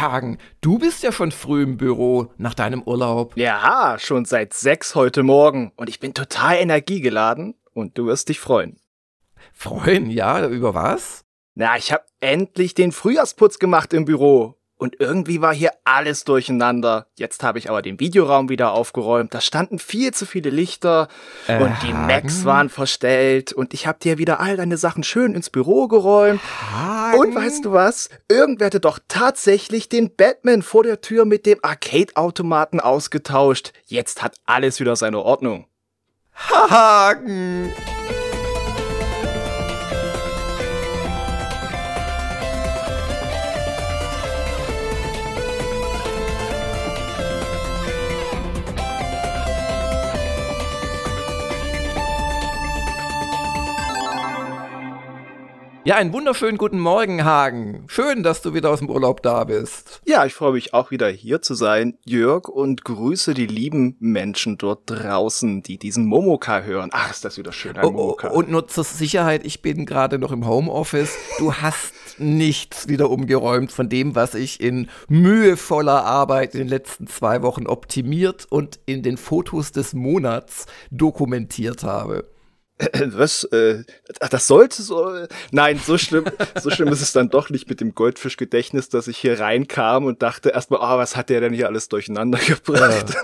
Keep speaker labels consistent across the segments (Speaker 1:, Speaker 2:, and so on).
Speaker 1: Hagen, du bist ja schon früh im Büro nach deinem Urlaub.
Speaker 2: Ja, schon seit sechs heute Morgen. Und ich bin total energiegeladen und du wirst dich freuen.
Speaker 1: Freuen, ja, über was?
Speaker 2: Na, ich habe endlich den Frühjahrsputz gemacht im Büro. Und irgendwie war hier alles durcheinander. Jetzt habe ich aber den Videoraum wieder aufgeräumt. Da standen viel zu viele Lichter äh, und die Macs waren verstellt. Und ich habe dir wieder all deine Sachen schön ins Büro geräumt. Hagen. Und weißt du was? Irgendwer hatte doch tatsächlich den Batman vor der Tür mit dem Arcade-Automaten ausgetauscht. Jetzt hat alles wieder seine Ordnung.
Speaker 1: Hagen! Ja, einen wunderschönen guten Morgen, Hagen. Schön, dass du wieder aus dem Urlaub da bist.
Speaker 2: Ja, ich freue mich auch wieder hier zu sein, Jörg, und grüße die lieben Menschen dort draußen, die diesen Momoka hören. Ach, ist das wieder schön, ein oh, oh, Momoka.
Speaker 1: Und nur zur Sicherheit, ich bin gerade noch im Homeoffice. Du hast nichts wieder umgeräumt von dem, was ich in mühevoller Arbeit in den letzten zwei Wochen optimiert und in den Fotos des Monats dokumentiert habe.
Speaker 2: Was? Äh, das sollte so. Nein, so schlimm, so schlimm ist es dann doch nicht mit dem Goldfischgedächtnis, dass ich hier reinkam und dachte erstmal, ah, oh, was hat der denn hier alles durcheinander gebracht?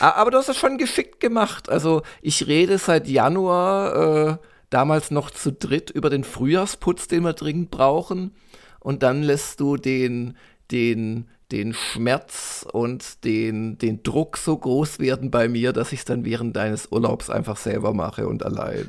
Speaker 1: Ja. Aber du hast es schon geschickt gemacht. Also ich rede seit Januar, äh, damals noch zu dritt, über den Frühjahrsputz, den wir dringend brauchen. Und dann lässt du den, den den Schmerz und den, den Druck so groß werden bei mir, dass ich es dann während deines Urlaubs einfach selber mache und allein.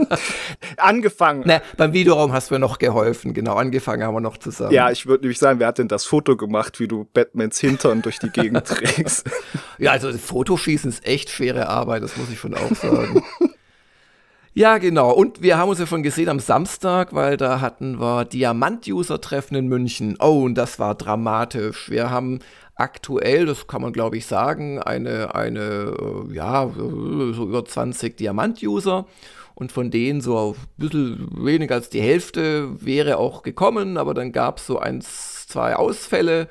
Speaker 2: angefangen.
Speaker 1: Ne, beim Videoraum hast du mir noch geholfen, genau, angefangen haben wir noch zusammen.
Speaker 2: Ja, ich würde nämlich sagen, wer hat denn das Foto gemacht, wie du Batmans Hintern durch die Gegend trägst?
Speaker 1: ja, also Fotoschießen ist echt schwere Arbeit, das muss ich schon auch sagen. Ja, genau. Und wir haben uns ja schon gesehen am Samstag, weil da hatten wir Diamant-User-Treffen in München. Oh, und das war dramatisch. Wir haben aktuell, das kann man glaube ich sagen, eine, eine, äh, ja, so über 20 Diamant-User. Und von denen so ein bisschen weniger als die Hälfte wäre auch gekommen, aber dann gab es so eins, zwei Ausfälle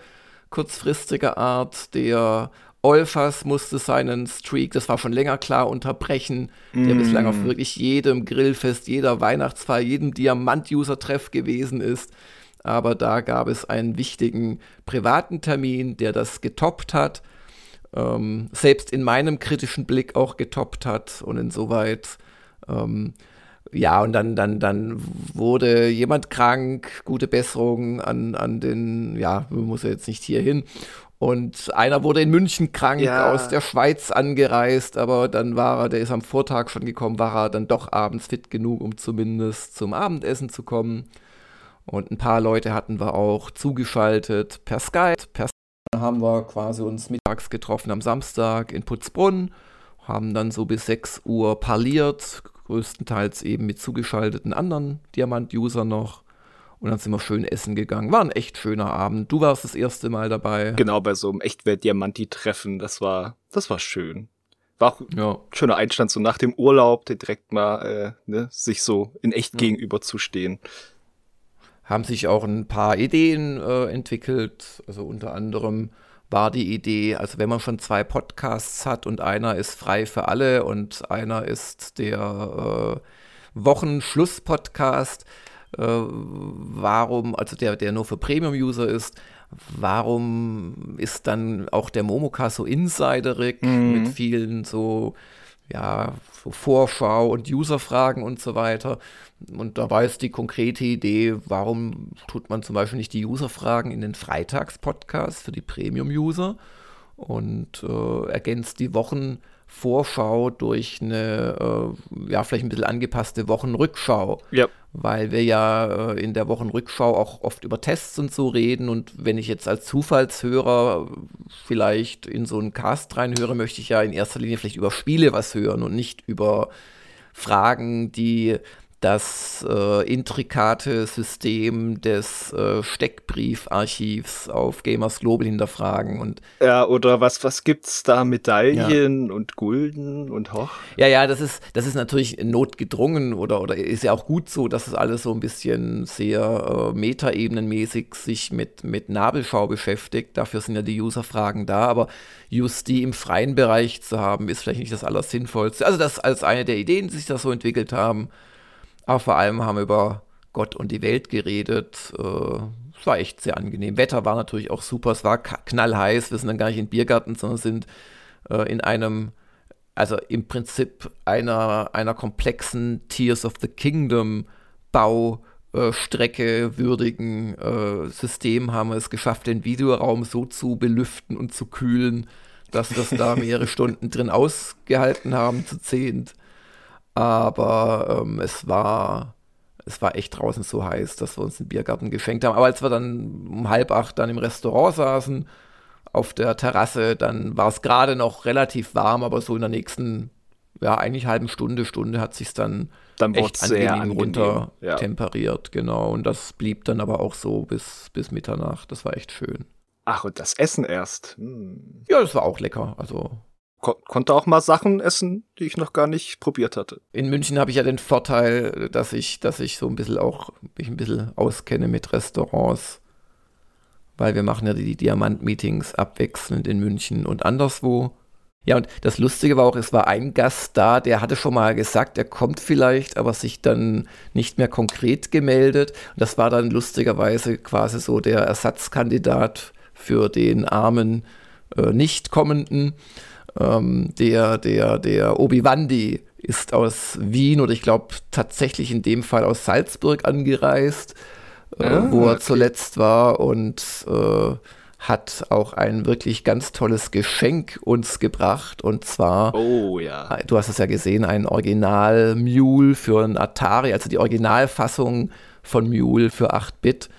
Speaker 1: kurzfristiger Art. Der Olfas musste seinen Streak, das war schon länger klar, unterbrechen, der mm. bislang auf wirklich jedem Grillfest, jeder Weihnachtsfeier, jedem Diamant-User-Treff gewesen ist. Aber da gab es einen wichtigen privaten Termin, der das getoppt hat. Ähm, selbst in meinem kritischen Blick auch getoppt hat. Und insoweit, ähm, ja, und dann, dann, dann wurde jemand krank, gute Besserung an, an den, ja, muss er jetzt nicht hier hin. Und einer wurde in München krank, ja. aus der Schweiz angereist, aber dann war er, der ist am Vortag schon gekommen, war er dann doch abends fit genug, um zumindest zum Abendessen zu kommen. Und ein paar Leute hatten wir auch zugeschaltet per Skype. Per Skype haben wir quasi uns mittags getroffen am Samstag in Putzbrunn, haben dann so bis 6 Uhr parliert, größtenteils eben mit zugeschalteten anderen Diamant-User noch. Und dann sind wir schön essen gegangen. War ein echt schöner Abend. Du warst das erste Mal dabei.
Speaker 2: Genau, bei so einem Echtwelt-Diamanti-Treffen. Das war, das war schön. War auch ja. ein schöner Einstand, so nach dem Urlaub, direkt mal äh, ne, sich so in echt ja. gegenüberzustehen.
Speaker 1: Haben sich auch ein paar Ideen äh, entwickelt. Also unter anderem war die Idee, also wenn man schon zwei Podcasts hat und einer ist frei für alle und einer ist der äh, Wochenschluss-Podcast, warum, also der, der nur für Premium-User ist, warum ist dann auch der Momoka so insiderig mhm. mit vielen so, ja, so Vorschau und User-Fragen und so weiter. Und da war jetzt die konkrete Idee, warum tut man zum Beispiel nicht die User-Fragen in den Freitags-Podcast für die Premium-User und äh, ergänzt die Wochen- Vorschau durch eine, äh, ja, vielleicht ein bisschen angepasste Wochenrückschau. Ja. Weil wir ja äh, in der Wochenrückschau auch oft über Tests und so reden. Und wenn ich jetzt als Zufallshörer vielleicht in so einen Cast reinhöre, möchte ich ja in erster Linie vielleicht über Spiele was hören und nicht über Fragen, die das äh, intrikate System des äh, Steckbriefarchivs auf Gamers Global hinterfragen und
Speaker 2: ja oder was was gibt's da? Medaillen ja. und Gulden und hoch?
Speaker 1: Ja ja das ist das ist natürlich notgedrungen oder oder ist ja auch gut so dass es alles so ein bisschen sehr äh, metaebenenmäßig sich mit mit Nabelschau beschäftigt. Dafür sind ja die Userfragen da aber just die im freien Bereich zu haben ist vielleicht nicht das allersinnvollste. Also das als eine der Ideen die sich da so entwickelt haben aber vor allem haben wir über Gott und die Welt geredet. Äh, es war echt sehr angenehm. Wetter war natürlich auch super. Es war knallheiß. Wir sind dann gar nicht in Biergarten, sondern sind äh, in einem, also im Prinzip einer, einer komplexen Tears of the Kingdom Baustrecke äh, würdigen äh, System haben wir es geschafft, den Videoraum so zu belüften und zu kühlen, dass wir es da mehrere Stunden drin ausgehalten haben, zu zehnt. Aber ähm, es war es war echt draußen so heiß, dass wir uns einen Biergarten geschenkt haben. Aber als wir dann um halb acht dann im Restaurant saßen, auf der Terrasse, dann war es gerade noch relativ warm, aber so in der nächsten, ja, eigentlich halben Stunde, Stunde hat sich dann,
Speaker 2: dann echt sehr angenehm
Speaker 1: runter ja. temperiert, genau. Und das blieb dann aber auch so bis, bis Mitternacht. Das war echt schön.
Speaker 2: Ach, und das Essen erst. Hm.
Speaker 1: Ja, das war auch lecker. Also
Speaker 2: ko konnte auch mal Sachen essen, die ich noch gar nicht probiert hatte.
Speaker 1: In München habe ich ja den Vorteil, dass ich, dass ich so ein bisschen auch mich ein bisschen auskenne mit Restaurants, weil wir machen ja die Diamant-Meetings abwechselnd in München und anderswo. Ja, und das Lustige war auch, es war ein Gast da, der hatte schon mal gesagt, er kommt vielleicht, aber sich dann nicht mehr konkret gemeldet. Und das war dann lustigerweise quasi so der Ersatzkandidat für den armen äh, Nicht-Kommenden. Ähm, der, der, der Obi-Wandi ist aus Wien oder ich glaube tatsächlich in dem Fall aus Salzburg angereist, äh, ah, wo er okay. zuletzt war und äh, hat auch ein wirklich ganz tolles Geschenk uns gebracht und zwar,
Speaker 2: oh ja,
Speaker 1: du hast es ja gesehen, ein Original Mule für ein Atari, also die Originalfassung von Mule für 8-Bit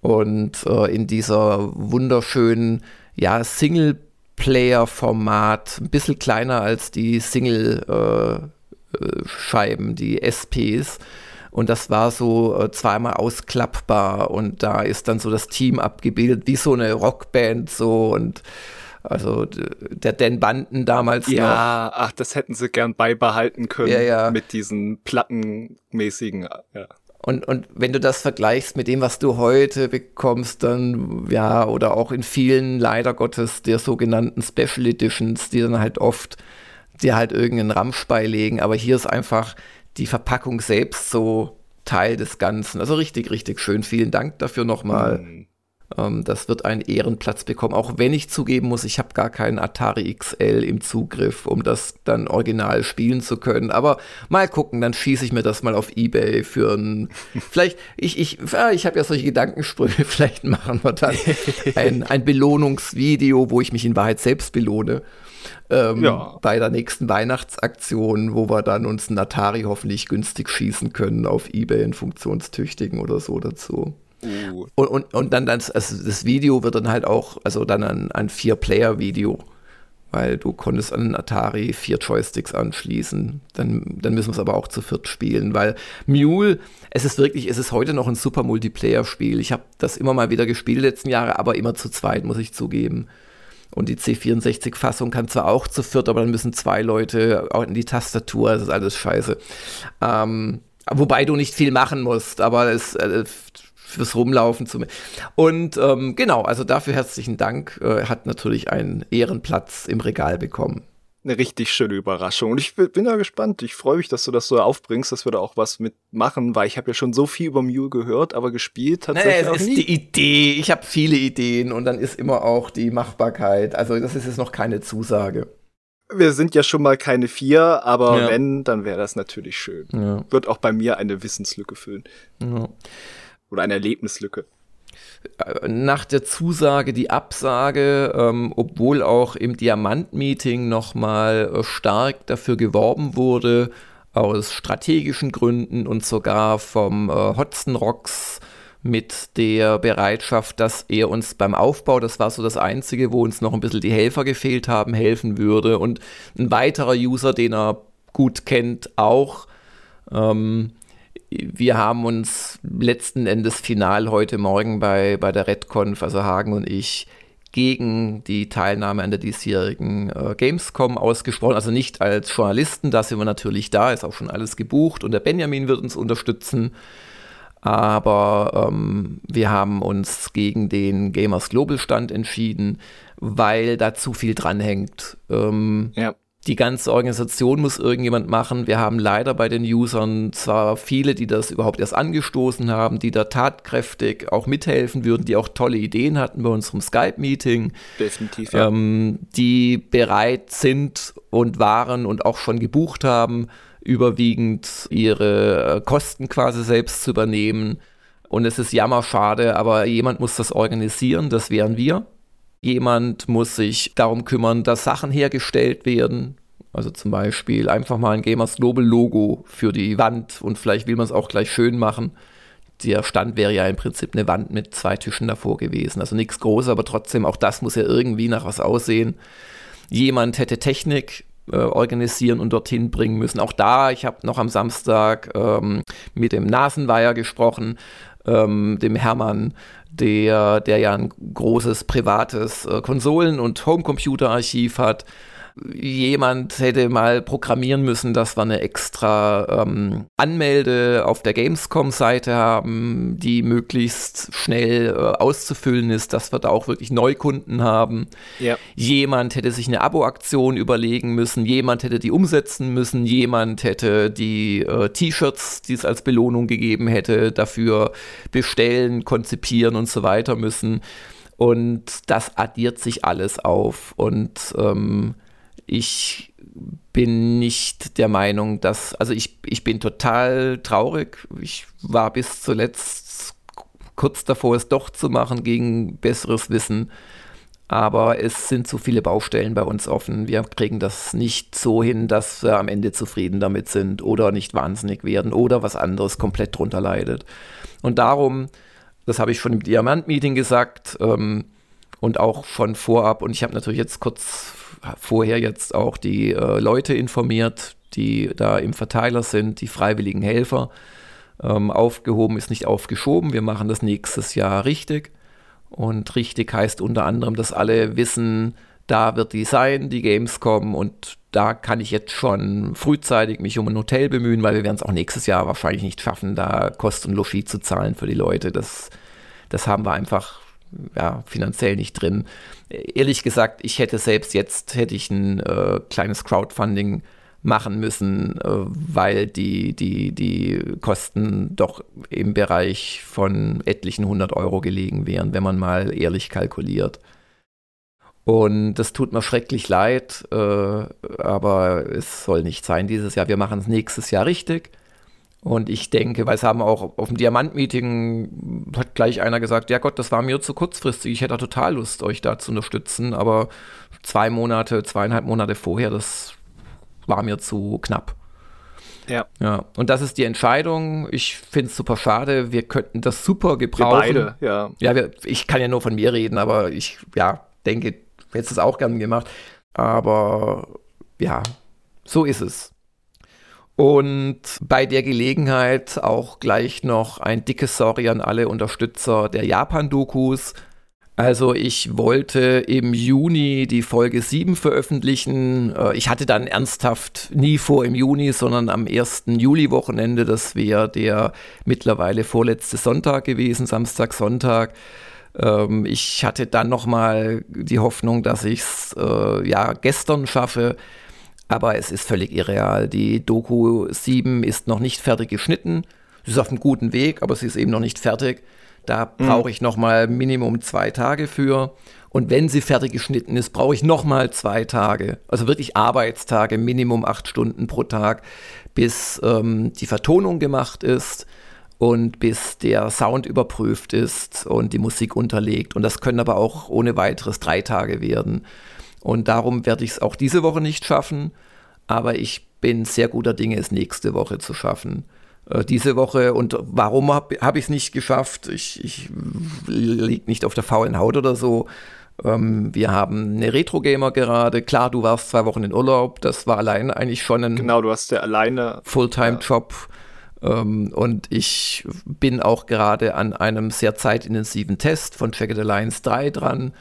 Speaker 1: und äh, in dieser wunderschönen ja, Single Player-Format, ein bisschen kleiner als die Single-Scheiben, äh, die SPs. Und das war so äh, zweimal ausklappbar und da ist dann so das Team abgebildet, wie so eine Rockband so und also der Dan Banden damals
Speaker 2: ja, noch. Ja, ach, das hätten sie gern beibehalten können
Speaker 1: ja, ja.
Speaker 2: mit diesen plattenmäßigen, ja.
Speaker 1: Und, und wenn du das vergleichst mit dem, was du heute bekommst, dann, ja, oder auch in vielen, leider Gottes, der sogenannten Special Editions, die dann halt oft dir halt irgendeinen Ramsch beilegen, aber hier ist einfach die Verpackung selbst so Teil des Ganzen. Also richtig, richtig schön. Vielen Dank dafür nochmal. Mhm. Ähm, das wird einen Ehrenplatz bekommen, auch wenn ich zugeben muss, ich habe gar keinen Atari XL im Zugriff, um das dann original spielen zu können. Aber mal gucken, dann schieße ich mir das mal auf Ebay für ein. vielleicht, ich, ich, ja, ich habe ja solche Gedankensprüche, vielleicht machen wir dann ein, ein Belohnungsvideo, wo ich mich in Wahrheit selbst belohne. Ähm, ja. bei der nächsten Weihnachtsaktion, wo wir dann uns einen Atari hoffentlich günstig schießen können auf Ebay, einen funktionstüchtigen oder so dazu. Uh. Und, und, und dann das, also das Video wird dann halt auch, also dann ein, ein Vier-Player-Video, weil du konntest an Atari vier Joysticks anschließen. Dann, dann müssen wir es aber auch zu viert spielen, weil Mule, es ist wirklich, es ist heute noch ein super Multiplayer-Spiel. Ich habe das immer mal wieder gespielt letzten Jahre, aber immer zu zweit, muss ich zugeben. Und die C64-Fassung kann zwar auch zu viert, aber dann müssen zwei Leute auch in die Tastatur, das ist alles scheiße. Ähm, wobei du nicht viel machen musst, aber es, äh, fürs Rumlaufen zu. Und ähm, genau, also dafür herzlichen Dank. Äh, hat natürlich einen Ehrenplatz im Regal bekommen.
Speaker 2: Eine richtig schöne Überraschung. Und ich bin da gespannt. Ich freue mich, dass du das so aufbringst, dass wir da auch was mitmachen, weil ich habe ja schon so viel über Mule gehört, aber gespielt tatsächlich naja,
Speaker 1: es ist
Speaker 2: nie.
Speaker 1: die Idee. Ich habe viele Ideen und dann ist immer auch die Machbarkeit. Also das ist jetzt noch keine Zusage.
Speaker 2: Wir sind ja schon mal keine vier, aber ja. wenn, dann wäre das natürlich schön. Ja. Wird auch bei mir eine Wissenslücke füllen. Ja. Oder eine Erlebnislücke.
Speaker 1: Nach der Zusage die Absage, ähm, obwohl auch im Diamant-Meeting nochmal äh, stark dafür geworben wurde, aus strategischen Gründen und sogar vom äh, Rocks mit der Bereitschaft, dass er uns beim Aufbau, das war so das Einzige, wo uns noch ein bisschen die Helfer gefehlt haben, helfen würde. Und ein weiterer User, den er gut kennt, auch. Ähm, wir haben uns letzten Endes final heute Morgen bei, bei der RedConf, also Hagen und ich, gegen die Teilnahme an der diesjährigen äh, Gamescom ausgesprochen. Also nicht als Journalisten, da sind wir natürlich da, ist auch schon alles gebucht und der Benjamin wird uns unterstützen. Aber ähm, wir haben uns gegen den Gamers Global Stand entschieden, weil da zu viel dranhängt. Ähm, ja die ganze Organisation muss irgendjemand machen. Wir haben leider bei den Usern zwar viele, die das überhaupt erst angestoßen haben, die da tatkräftig auch mithelfen würden, die auch tolle Ideen hatten bei unserem Skype-Meeting.
Speaker 2: Definitiv, ja.
Speaker 1: Ähm, die bereit sind und waren und auch schon gebucht haben, überwiegend ihre äh, Kosten quasi selbst zu übernehmen. Und es ist jammerschade, aber jemand muss das organisieren, das wären wir. Jemand muss sich darum kümmern, dass Sachen hergestellt werden. Also zum Beispiel einfach mal ein Gamers Global Logo für die Wand und vielleicht will man es auch gleich schön machen. Der Stand wäre ja im Prinzip eine Wand mit zwei Tischen davor gewesen. Also nichts Großes, aber trotzdem, auch das muss ja irgendwie nach was aussehen. Jemand hätte Technik äh, organisieren und dorthin bringen müssen. Auch da, ich habe noch am Samstag ähm, mit dem Nasenweiher gesprochen, ähm, dem Hermann, der, der ja ein großes privates äh, Konsolen- und Homecomputer-Archiv hat jemand hätte mal programmieren müssen, dass wir eine extra ähm, Anmelde auf der Gamescom-Seite haben, die möglichst schnell äh, auszufüllen ist, dass wir da auch wirklich Neukunden haben. Ja. Jemand hätte sich eine Abo-Aktion überlegen müssen, jemand hätte die umsetzen müssen, jemand hätte die äh, T-Shirts, die es als Belohnung gegeben hätte, dafür bestellen, konzipieren und so weiter müssen. Und das addiert sich alles auf. Und ähm, ich bin nicht der Meinung, dass, also ich, ich bin total traurig. Ich war bis zuletzt kurz davor, es doch zu machen gegen besseres Wissen. Aber es sind zu viele Baustellen bei uns offen. Wir kriegen das nicht so hin, dass wir am Ende zufrieden damit sind oder nicht wahnsinnig werden oder was anderes komplett drunter leidet. Und darum, das habe ich schon im Diamant-Meeting gesagt ähm, und auch schon vorab, und ich habe natürlich jetzt kurz vorher jetzt auch die äh, Leute informiert, die da im Verteiler sind, die freiwilligen Helfer. Ähm, aufgehoben ist nicht aufgeschoben. Wir machen das nächstes Jahr richtig. Und richtig heißt unter anderem, dass alle wissen, da wird die sein, die Gamescom und da kann ich jetzt schon frühzeitig mich um ein Hotel bemühen, weil wir werden es auch nächstes Jahr wahrscheinlich nicht schaffen, da Kost und Logis zu zahlen für die Leute. Das, das haben wir einfach ja, finanziell nicht drin. Ehrlich gesagt, ich hätte selbst jetzt hätte ich ein äh, kleines Crowdfunding machen müssen, äh, weil die, die, die Kosten doch im Bereich von etlichen 100 Euro gelegen wären, wenn man mal ehrlich kalkuliert. Und das tut mir schrecklich leid, äh, aber es soll nicht sein dieses Jahr. Wir machen es nächstes Jahr richtig. Und ich denke, weil es haben auch auf dem Diamant-Meeting hat gleich einer gesagt, ja Gott, das war mir zu kurzfristig, ich hätte total Lust, euch da zu unterstützen, aber zwei Monate, zweieinhalb Monate vorher, das war mir zu knapp. Ja. ja. Und das ist die Entscheidung. Ich finde es super schade. Wir könnten das super gebrauchen.
Speaker 2: Wir beide, ja.
Speaker 1: Ja, wir, ich kann ja nur von mir reden, aber ich, ja, denke, hätte es auch gern gemacht. Aber ja, so ist es. Und bei der Gelegenheit auch gleich noch ein dickes Sorry an alle Unterstützer der Japan-Dokus. Also ich wollte im Juni die Folge 7 veröffentlichen. Äh, ich hatte dann ernsthaft nie vor im Juni, sondern am 1. Juli-Wochenende. Das wäre der mittlerweile vorletzte Sonntag gewesen, Samstag, Sonntag. Ähm, ich hatte dann nochmal die Hoffnung, dass ich es äh, ja gestern schaffe aber es ist völlig irreal. Die Doku 7 ist noch nicht fertig geschnitten. Sie ist auf einem guten Weg, aber sie ist eben noch nicht fertig. Da mhm. brauche ich noch mal Minimum zwei Tage für. Und wenn sie fertig geschnitten ist, brauche ich noch mal zwei Tage. Also wirklich Arbeitstage, Minimum acht Stunden pro Tag, bis ähm, die Vertonung gemacht ist und bis der Sound überprüft ist und die Musik unterlegt. Und das können aber auch ohne weiteres drei Tage werden. Und darum werde ich es auch diese Woche nicht schaffen. Aber ich bin sehr guter Dinge, es nächste Woche zu schaffen. Äh, diese Woche und warum habe hab ich es nicht geschafft? Ich, ich liege nicht auf der faulen Haut oder so. Ähm, wir haben eine Retro-Gamer gerade. Klar, du warst zwei Wochen in Urlaub. Das war allein eigentlich schon ein.
Speaker 2: Genau, du hast ja alleine.
Speaker 1: Fulltime-Job. Ähm, und ich bin auch gerade an einem sehr zeitintensiven Test von Jagged Alliance 3 dran.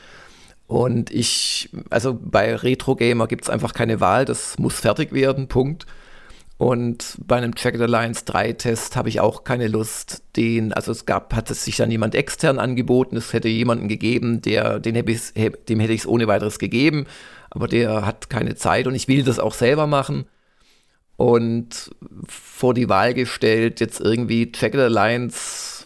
Speaker 1: Und ich, also bei Retro Gamer gibt es einfach keine Wahl, das muss fertig werden, Punkt. Und bei einem Jagged Alliance 3 Test habe ich auch keine Lust, den, also es gab, hat es sich dann jemand extern angeboten, es hätte jemanden gegeben, der, den hätte dem hätte ich es ohne weiteres gegeben, aber der hat keine Zeit und ich will das auch selber machen und vor die Wahl gestellt, jetzt irgendwie Jagged Alliance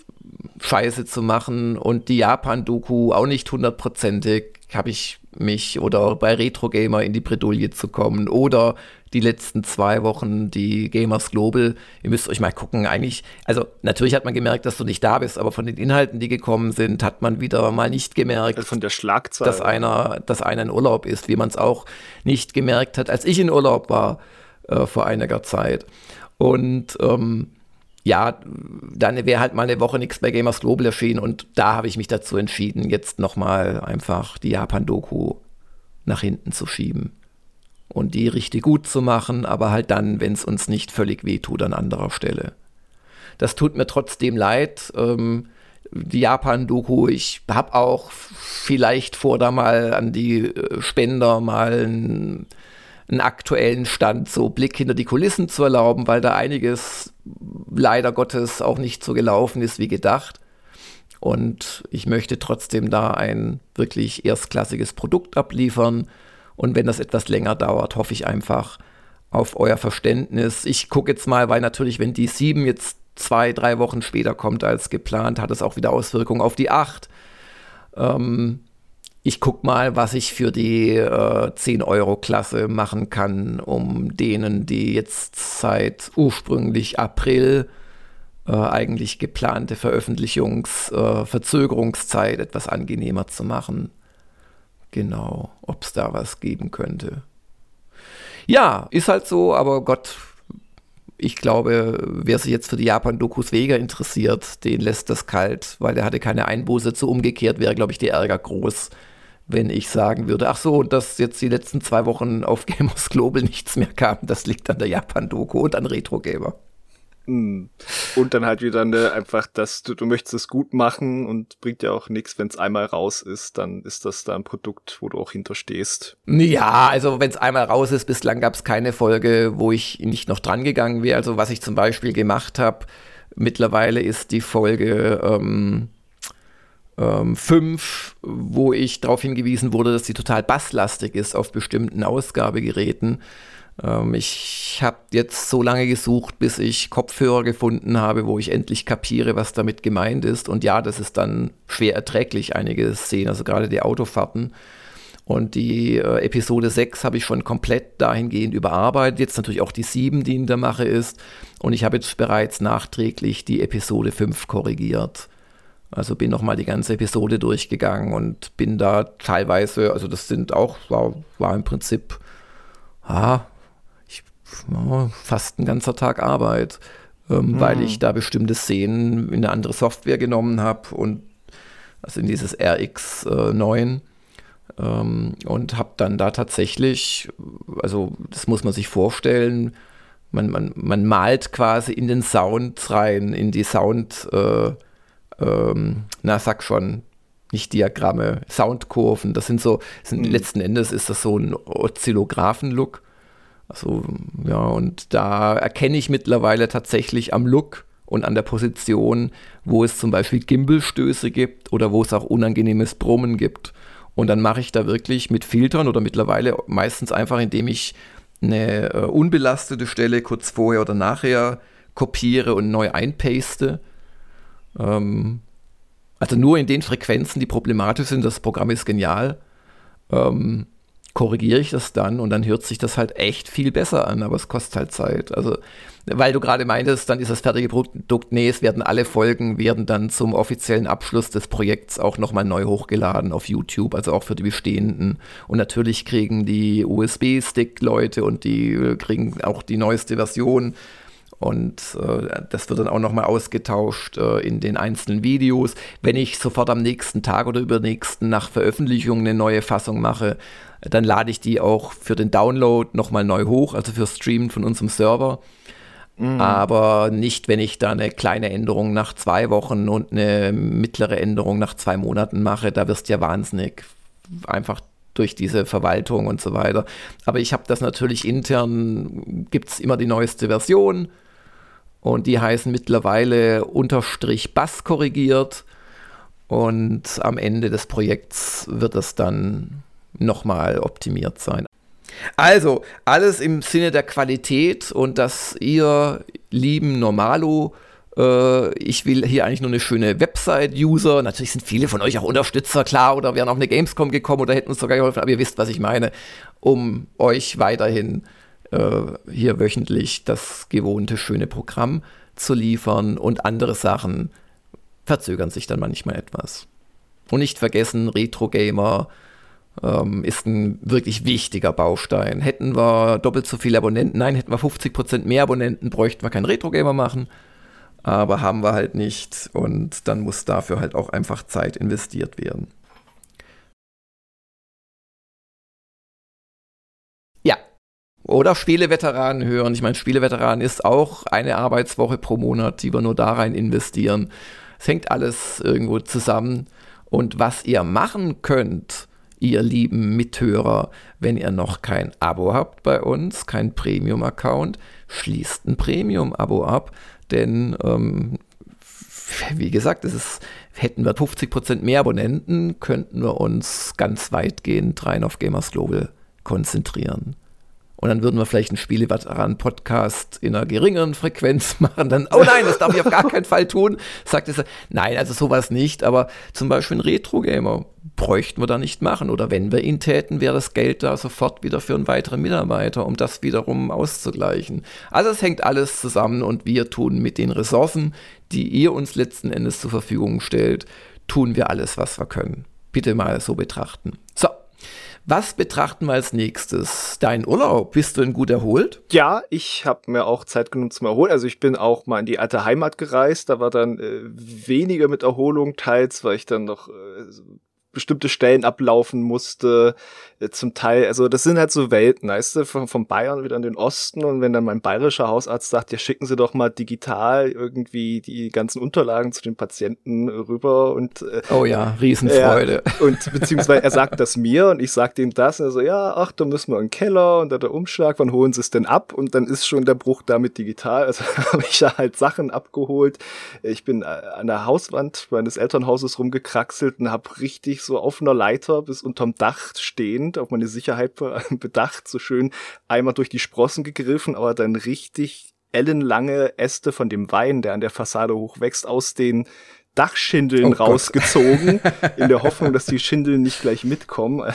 Speaker 1: Scheiße zu machen und die Japan-Doku auch nicht hundertprozentig, habe ich mich oder bei Retro Gamer in die Bredouille zu kommen oder die letzten zwei Wochen die Gamers Global. Ihr müsst euch mal gucken. Eigentlich, also natürlich hat man gemerkt, dass du nicht da bist, aber von den Inhalten, die gekommen sind, hat man wieder mal nicht gemerkt,
Speaker 2: also von der Schlagzahl,
Speaker 1: dass einer, dass einer in Urlaub ist, wie man es auch nicht gemerkt hat, als ich in Urlaub war äh, vor einiger Zeit. Und ähm, ja, dann wäre halt mal eine Woche nichts bei Gamers Global erschienen und da habe ich mich dazu entschieden, jetzt nochmal einfach die Japan-Doku nach hinten zu schieben und die richtig gut zu machen, aber halt dann, wenn es uns nicht völlig wehtut an anderer Stelle. Das tut mir trotzdem leid. Ähm, die Japan-Doku, ich habe auch vielleicht vor, da mal an die äh, Spender mal ein einen aktuellen Stand, so Blick hinter die Kulissen zu erlauben, weil da einiges leider Gottes auch nicht so gelaufen ist wie gedacht. Und ich möchte trotzdem da ein wirklich erstklassiges Produkt abliefern. Und wenn das etwas länger dauert, hoffe ich einfach auf euer Verständnis. Ich gucke jetzt mal, weil natürlich, wenn die 7 jetzt zwei, drei Wochen später kommt als geplant, hat es auch wieder Auswirkungen auf die 8. Ähm, ich guck mal, was ich für die äh, 10-Euro-Klasse machen kann, um denen, die jetzt seit ursprünglich April äh, eigentlich geplante Veröffentlichungsverzögerungszeit äh, etwas angenehmer zu machen. Genau, ob es da was geben könnte. Ja, ist halt so, aber Gott, ich glaube, wer sich jetzt für die Japan-Dokus Vega interessiert, den lässt das kalt, weil der hatte keine Einbuße zu. Umgekehrt wäre, glaube ich, der Ärger groß, wenn ich sagen würde, ach so, dass jetzt die letzten zwei Wochen auf Gamers Global nichts mehr kam, das liegt an der Japan-Doku und an Retro Gamer.
Speaker 2: Hm. Und dann halt wieder ne, einfach, dass du, du möchtest es gut machen und bringt ja auch nichts, wenn es einmal raus ist, dann ist das da ein Produkt, wo du auch hinterstehst.
Speaker 1: Ja, also wenn es einmal raus ist, bislang gab es keine Folge, wo ich nicht noch dran gegangen wäre. Also was ich zum Beispiel gemacht habe, mittlerweile ist die Folge ähm, 5, wo ich darauf hingewiesen wurde, dass sie total basslastig ist auf bestimmten Ausgabegeräten. Ähm, ich habe jetzt so lange gesucht, bis ich Kopfhörer gefunden habe, wo ich endlich kapiere, was damit gemeint ist. Und ja, das ist dann schwer erträglich, einige Szenen, also gerade die Autofahrten. Und die äh, Episode 6 habe ich schon komplett dahingehend überarbeitet. Jetzt natürlich auch die 7, die in der Mache ist. Und ich habe jetzt bereits nachträglich die Episode 5 korrigiert. Also bin nochmal die ganze Episode durchgegangen und bin da teilweise, also das sind auch, war, war im Prinzip, ah, ich, fast ein ganzer Tag Arbeit, ähm, mhm. weil ich da bestimmte Szenen in eine andere Software genommen habe und also in dieses RX9 äh, ähm, und habe dann da tatsächlich, also das muss man sich vorstellen, man, man, man malt quasi in den Sound rein, in die Sound, äh, ähm, na sag schon, nicht Diagramme, Soundkurven, das sind so, sind, mhm. letzten Endes ist das so ein Oszillographen-Look. Also, ja, und da erkenne ich mittlerweile tatsächlich am Look und an der Position, wo es zum Beispiel Gimbelstöße gibt oder wo es auch unangenehmes Brummen gibt. Und dann mache ich da wirklich mit Filtern oder mittlerweile meistens einfach, indem ich eine äh, unbelastete Stelle kurz vorher oder nachher kopiere und neu einpaste ähm, also nur in den Frequenzen, die problematisch sind, das Programm ist genial, ähm, korrigiere ich das dann und dann hört sich das halt echt viel besser an, aber es kostet halt Zeit. Also, weil du gerade meintest, dann ist das fertige Produkt, nee, es werden alle Folgen, werden dann zum offiziellen Abschluss des Projekts auch nochmal neu hochgeladen auf YouTube, also auch für die bestehenden. Und natürlich kriegen die USB-Stick-Leute und die äh, kriegen auch die neueste Version und äh, das wird dann auch nochmal ausgetauscht äh, in den einzelnen Videos. Wenn ich sofort am nächsten Tag oder übernächsten nach Veröffentlichung eine neue Fassung mache, dann lade ich die auch für den Download nochmal neu hoch, also für Streamen von unserem Server. Mhm. Aber nicht, wenn ich da eine kleine Änderung nach zwei Wochen und eine mittlere Änderung nach zwei Monaten mache. Da wirst du ja wahnsinnig. Einfach durch diese Verwaltung und so weiter. Aber ich habe das natürlich intern, gibt es immer die neueste Version und die heißen mittlerweile Unterstrich Bass korrigiert und am Ende des Projekts wird es dann nochmal optimiert sein. Also, alles im Sinne der Qualität und dass ihr lieben Normalo äh, ich will hier eigentlich nur eine schöne Website-User. Natürlich sind viele von euch auch Unterstützer, klar, oder wären auf eine Gamescom gekommen oder hätten uns sogar geholfen, aber ihr wisst, was ich meine, um euch weiterhin äh, hier wöchentlich das gewohnte schöne Programm zu liefern und andere Sachen verzögern sich dann manchmal etwas. Und nicht vergessen, Retro Gamer ähm, ist ein wirklich wichtiger Baustein. Hätten wir doppelt so viele Abonnenten, nein, hätten wir 50% mehr Abonnenten, bräuchten wir keinen Retro Gamer machen aber haben wir halt nicht und dann muss dafür halt auch einfach Zeit investiert werden. Oder Spieleveteranen hören. Ich meine, Spieleveteranen ist auch eine Arbeitswoche pro Monat, die wir nur da rein investieren. Es hängt alles irgendwo zusammen. Und was ihr machen könnt, ihr lieben Mithörer, wenn ihr noch kein Abo habt bei uns, kein Premium-Account, schließt ein Premium-Abo ab denn ähm, wie gesagt, es ist, hätten wir 50% mehr Abonnenten, könnten wir uns ganz weitgehend rein auf Gamers Global konzentrieren. Und dann würden wir vielleicht einen Spieleveteran-Podcast in einer geringeren Frequenz machen. Dann, oh nein, das darf ich auf gar keinen Fall tun. Sagt es, nein, also sowas nicht. Aber zum Beispiel ein Retro-Gamer bräuchten wir da nicht machen. Oder wenn wir ihn täten, wäre das Geld da sofort wieder für einen weiteren Mitarbeiter, um das wiederum auszugleichen. Also es hängt alles zusammen und wir tun mit den Ressourcen, die ihr uns letzten Endes zur Verfügung stellt, tun wir alles, was wir können. Bitte mal so betrachten. So. Was betrachten wir als nächstes? Dein Urlaub? Bist du denn gut erholt?
Speaker 2: Ja, ich habe mir auch Zeit genommen zum Erholen. Also ich bin auch mal in die alte Heimat gereist. Da war dann äh, weniger mit Erholung, teils, weil ich dann noch äh, bestimmte Stellen ablaufen musste, äh, zum Teil, also das sind halt so Welten, weißt du, von, von Bayern wieder in den Osten und wenn dann mein bayerischer Hausarzt sagt, ja schicken Sie doch mal digital irgendwie die ganzen Unterlagen zu den Patienten rüber und
Speaker 1: äh, Oh ja, Riesenfreude.
Speaker 2: Äh, und beziehungsweise er sagt das mir und ich sag ihm das und er so, ja, ach, da müssen wir in den Keller und da der Umschlag, wann holen Sie es denn ab? Und dann ist schon der Bruch damit digital, also habe ich da halt Sachen abgeholt. Ich bin äh, an der Hauswand meines Elternhauses rumgekraxelt und habe richtig so auf einer Leiter bis unterm Dach stehend, auf meine Sicherheit bedacht, so schön einmal durch die Sprossen gegriffen, aber dann richtig ellenlange Äste von dem Wein, der an der Fassade hochwächst, aus den Dachschindeln oh rausgezogen, in der Hoffnung, dass die Schindeln nicht gleich mitkommen.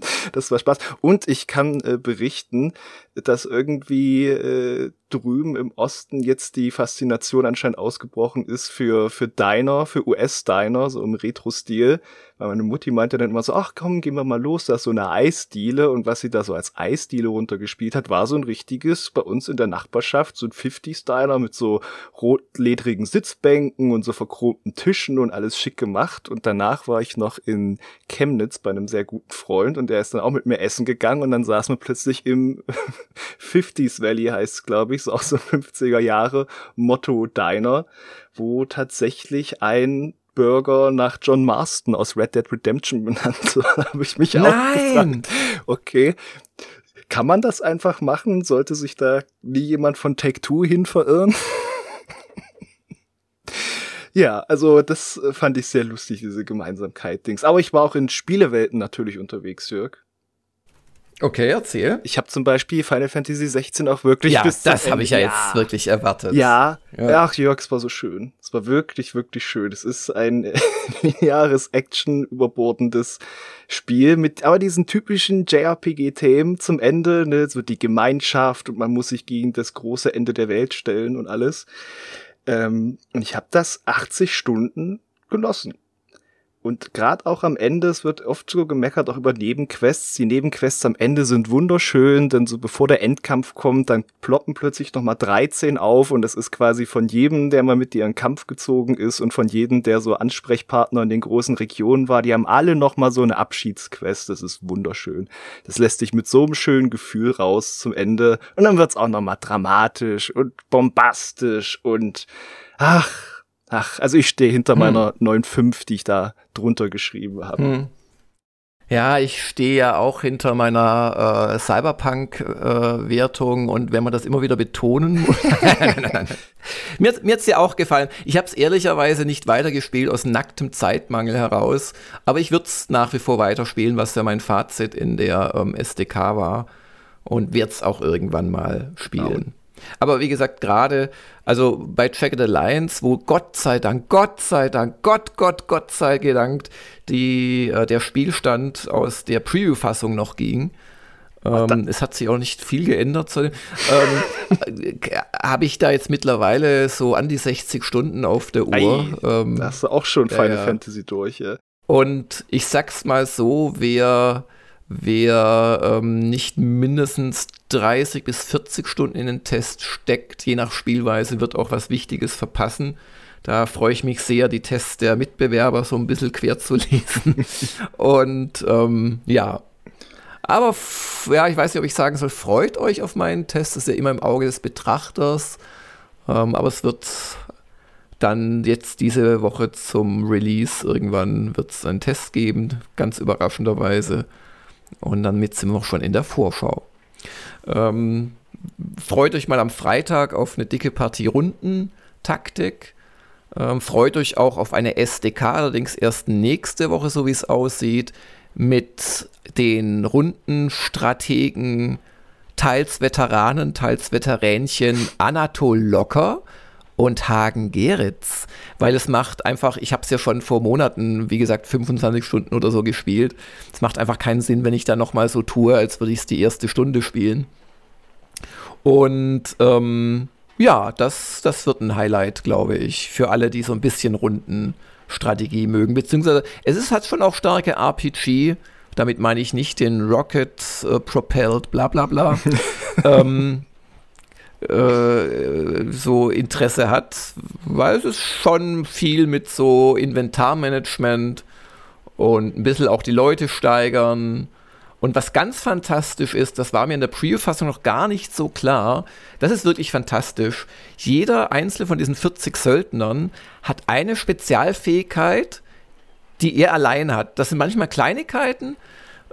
Speaker 2: das war Spaß. Und ich kann äh, berichten, dass irgendwie äh, drüben im Osten jetzt die Faszination anscheinend ausgebrochen ist für, für Diner, für US-Diner, so im Retro-Stil. Weil meine Mutti meinte dann immer so, ach komm, gehen wir mal los, da ist so eine Eisdiele. Und was sie da so als Eisdiele runtergespielt hat, war so ein richtiges, bei uns in der Nachbarschaft, so ein 50-Styler mit so rotledrigen Sitzbänken und so verchromten Tischen und alles schick gemacht. Und danach war ich noch in Chemnitz bei einem sehr guten Freund und der ist dann auch mit mir essen gegangen und dann saßen wir plötzlich im 50s Valley heißt glaube ich, so auch so 50er Jahre Motto Diner, wo tatsächlich ein Burger nach John Marston aus Red Dead Redemption benannt. da habe ich mich Nein. auch gefragt. Okay. Kann man das einfach machen? Sollte sich da nie jemand von Take Two hin verirren? Ja, also das fand ich sehr lustig, diese Gemeinsamkeit-Dings. Aber ich war auch in Spielewelten natürlich unterwegs, Jörg.
Speaker 1: Okay, erzähl.
Speaker 2: Ich habe zum Beispiel Final Fantasy 16 auch wirklich
Speaker 1: ja, bis das habe ich ja, jetzt wirklich erwartet.
Speaker 2: Ja. ja, ach Jörg, es war so schön. Es war wirklich, wirklich schön. Es ist ein lineares, Action überbordendes Spiel mit aber diesen typischen JRPG-Themen zum Ende, ne, so die Gemeinschaft und man muss sich gegen das große Ende der Welt stellen und alles. Ähm, und ich habe das 80 Stunden genossen. Und gerade auch am Ende, es wird oft so gemeckert, auch über Nebenquests. Die Nebenquests am Ende sind wunderschön, denn so bevor der Endkampf kommt, dann ploppen plötzlich nochmal 13 auf und es ist quasi von jedem, der mal mit dir in Kampf gezogen ist und von jedem, der so Ansprechpartner in den großen Regionen war, die haben alle nochmal so eine Abschiedsquest. Das ist wunderschön. Das lässt dich mit so einem schönen Gefühl raus zum Ende. Und dann wird's auch nochmal dramatisch und bombastisch und ach, Ach, also ich stehe hinter hm. meiner 9.5, die ich da drunter geschrieben habe. Hm.
Speaker 1: Ja, ich stehe ja auch hinter meiner äh, Cyberpunk-Wertung äh, und wenn man das immer wieder betonen muss. mir mir hat es ja auch gefallen. Ich habe es ehrlicherweise nicht weitergespielt aus nacktem Zeitmangel heraus, aber ich würde es nach wie vor weiterspielen, was ja mein Fazit in der ähm, SDK war und werde es auch irgendwann mal spielen. Aber wie gesagt, gerade, also bei Jagged Alliance, wo Gott sei Dank, Gott sei Dank, Gott, Gott, Gott sei Dank, die, äh, der Spielstand aus der Preview-Fassung noch ging. Ähm, es hat sich auch nicht viel geändert. ähm, Habe ich da jetzt mittlerweile so an die 60 Stunden auf der Uhr. Ei,
Speaker 2: ähm, da hast du auch schon Final Fantasy durch, ja.
Speaker 1: Und ich sag's mal so, wer wer ähm, nicht mindestens 30 bis 40 Stunden in den Test steckt, je nach Spielweise, wird auch was Wichtiges verpassen. Da freue ich mich sehr, die Tests der Mitbewerber so ein bisschen quer zu lesen. Und ähm, ja. Aber ja, ich weiß nicht, ob ich sagen soll, freut euch auf meinen Test. Das ist ja immer im Auge des Betrachters. Ähm, aber es wird dann jetzt diese Woche zum Release irgendwann wird es einen Test geben, ganz überraschenderweise. Und damit sind wir auch schon in der Vorschau. Ähm, freut euch mal am Freitag auf eine dicke Partie Rundentaktik. Ähm, freut euch auch auf eine SDK, allerdings erst nächste Woche, so wie es aussieht, mit den Rundenstrategen, teils Veteranen, teils Veteränchen Anatol Locker und Hagen Geritz, weil es macht einfach, ich habe es ja schon vor Monaten, wie gesagt, 25 Stunden oder so gespielt. Es macht einfach keinen Sinn, wenn ich da nochmal so tue, als würde ich es die erste Stunde spielen. Und ähm, ja, das, das wird ein Highlight, glaube ich, für alle, die so ein bisschen Rundenstrategie mögen. Beziehungsweise es ist halt schon auch starke RPG. Damit meine ich nicht den Rocket äh, Propelled, bla bla bla. ähm, äh, so Interesse hat, weil es ist schon viel mit so Inventarmanagement und ein bisschen auch die Leute steigern. Und was ganz fantastisch ist, das war mir in der Preview-Fassung noch gar nicht so klar, das ist wirklich fantastisch. Jeder einzelne von diesen 40 Söldnern hat eine Spezialfähigkeit, die er allein hat. Das sind manchmal Kleinigkeiten,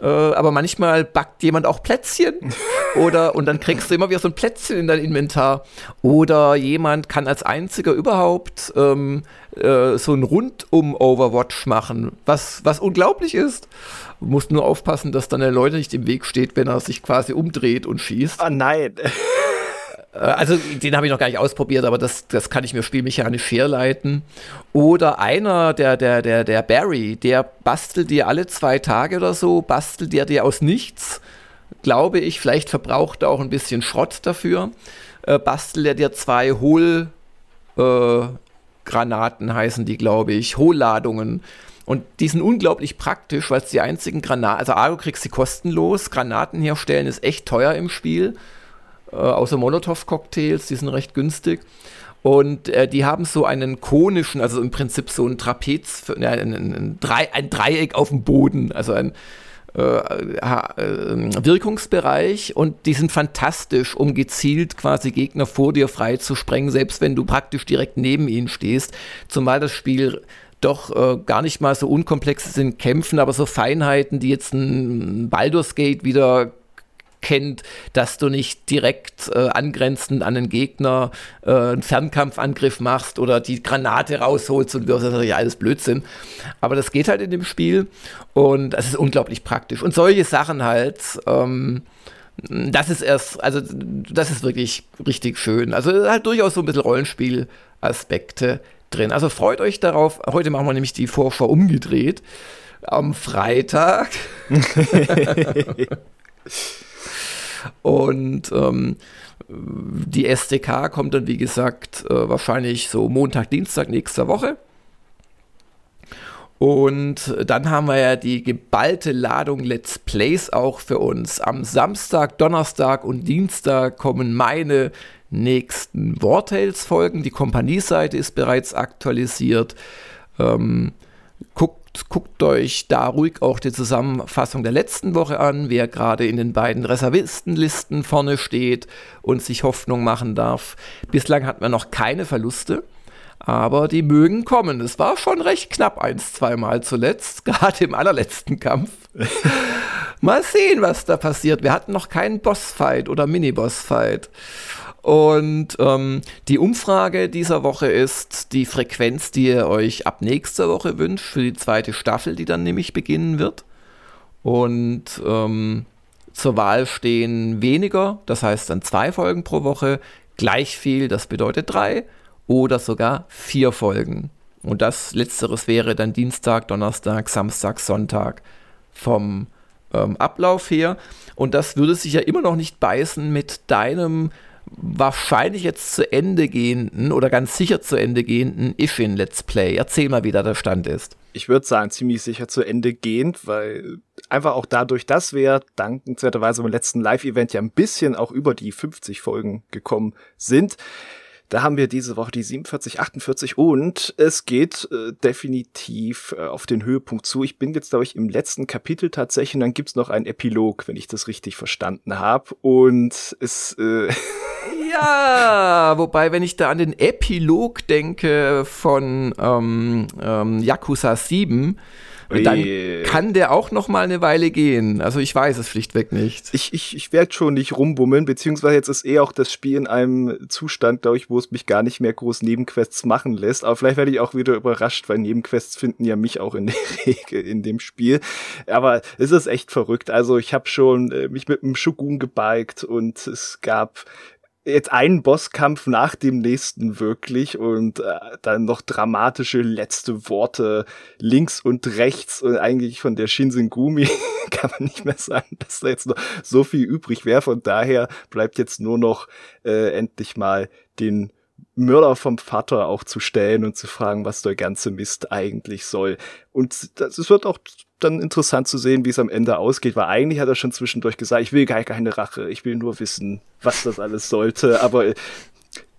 Speaker 1: äh, aber manchmal backt jemand auch Plätzchen oder und dann kriegst du immer wieder so ein Plätzchen in dein Inventar oder jemand kann als einziger überhaupt ähm, äh, so ein rundum Overwatch machen, was was unglaublich ist. Du musst nur aufpassen, dass dann der Leute nicht im Weg steht, wenn er sich quasi umdreht und schießt.
Speaker 2: Ah nein.
Speaker 1: Äh, also den habe ich noch gar nicht ausprobiert, aber das, das kann ich mir spielmechanisch herleiten. Oder einer, der, der, der, der Barry, der bastelt dir alle zwei Tage oder so, bastelt der dir aus nichts, glaube ich, vielleicht verbraucht er auch ein bisschen Schrott dafür, äh, bastelt er dir zwei Hohlgranaten, äh, heißen die, glaube ich, Hohlladungen. Und die sind unglaublich praktisch, weil es die einzigen Granaten, also A, kriegst sie kostenlos, Granaten herstellen ist echt teuer im Spiel äh, außer Molotow-Cocktails, die sind recht günstig. Und äh, die haben so einen konischen, also im Prinzip so ein Trapez, äh, ein, ein, ein, Dreieck auf dem Boden, also ein äh, äh, Wirkungsbereich und die sind fantastisch, um gezielt quasi Gegner vor dir frei zu sprengen, selbst wenn du praktisch direkt neben ihnen stehst. Zumal das Spiel doch äh, gar nicht mal so unkomplex sind Kämpfen, aber so Feinheiten, die jetzt ein Baldur's Gate wieder kennt, dass du nicht direkt äh, angrenzend an den Gegner äh, einen Fernkampfangriff machst oder die Granate rausholst und wirst. Das ist natürlich alles Blödsinn. Aber das geht halt in dem Spiel und es ist unglaublich praktisch. Und solche Sachen halt. Ähm, das ist erst, also das ist wirklich richtig schön. Also halt durchaus so ein bisschen Rollenspiel-Aspekte drin. Also freut euch darauf. Heute machen wir nämlich die Vorschau umgedreht. Am Freitag. Und ähm, die SDK kommt dann, wie gesagt, äh, wahrscheinlich so Montag, Dienstag nächster Woche. Und dann haben wir ja die geballte Ladung Let's Plays auch für uns. Am Samstag, Donnerstag und Dienstag kommen meine nächsten Wartales-Folgen. Die Kompanieseite ist bereits aktualisiert. Ähm, guckt, guckt euch da ruhig auch die Zusammenfassung der letzten Woche an, wer gerade in den beiden Reservistenlisten vorne steht und sich Hoffnung machen darf. Bislang hat man noch keine Verluste. Aber die mögen kommen. Es war schon recht knapp eins, zweimal zuletzt, gerade im allerletzten Kampf. Mal sehen, was da passiert. Wir hatten noch keinen Bossfight oder Mini-Bossfight. Und ähm, die Umfrage dieser Woche ist die Frequenz, die ihr euch ab nächster Woche wünscht für die zweite Staffel, die dann nämlich beginnen wird. Und ähm, zur Wahl stehen weniger, das heißt dann zwei Folgen pro Woche, gleich viel, das bedeutet drei oder sogar vier Folgen. Und das letzteres wäre dann Dienstag, Donnerstag, Samstag, Sonntag vom ähm, Ablauf her. Und das würde sich ja immer noch nicht beißen mit deinem wahrscheinlich jetzt zu Ende gehenden oder ganz sicher zu Ende gehenden Ifin Let's Play. Erzähl mal, wie da der Stand ist.
Speaker 2: Ich würde sagen, ziemlich sicher zu Ende gehend, weil einfach auch dadurch, dass wir dankenswerterweise beim letzten Live-Event ja ein bisschen auch über die 50 Folgen gekommen sind, da haben wir diese Woche die 47, 48 und es geht äh, definitiv äh, auf den Höhepunkt zu. Ich bin jetzt, glaube ich, im letzten Kapitel tatsächlich und dann gibt's noch einen Epilog, wenn ich das richtig verstanden habe. Und es... Äh
Speaker 1: ja, wobei, wenn ich da an den Epilog denke von ähm, ähm, Yakuza 7, dann kann der auch noch mal eine Weile gehen. Also ich weiß es schlichtweg nicht.
Speaker 2: Ich, ich, ich werde schon nicht rumbummeln, beziehungsweise jetzt ist eh auch das Spiel in einem Zustand, glaube ich, wo es mich gar nicht mehr groß Nebenquests machen lässt. Aber vielleicht werde ich auch wieder überrascht, weil Nebenquests finden ja mich auch in der Regel in dem Spiel. Aber es ist echt verrückt. Also ich habe schon äh, mich mit einem Shogun gebiked und es gab jetzt einen Bosskampf nach dem nächsten wirklich und äh, dann noch dramatische letzte Worte links und rechts und eigentlich von der Shinsengumi kann man nicht mehr sagen, dass da jetzt noch so viel übrig wäre. Von daher bleibt jetzt nur noch äh, endlich mal den Mörder vom Vater auch zu stellen und zu fragen, was der ganze Mist eigentlich soll. Und es wird auch dann interessant zu sehen, wie es am Ende ausgeht, weil eigentlich hat er schon zwischendurch gesagt, ich will gar keine Rache, ich will nur wissen, was das alles sollte, aber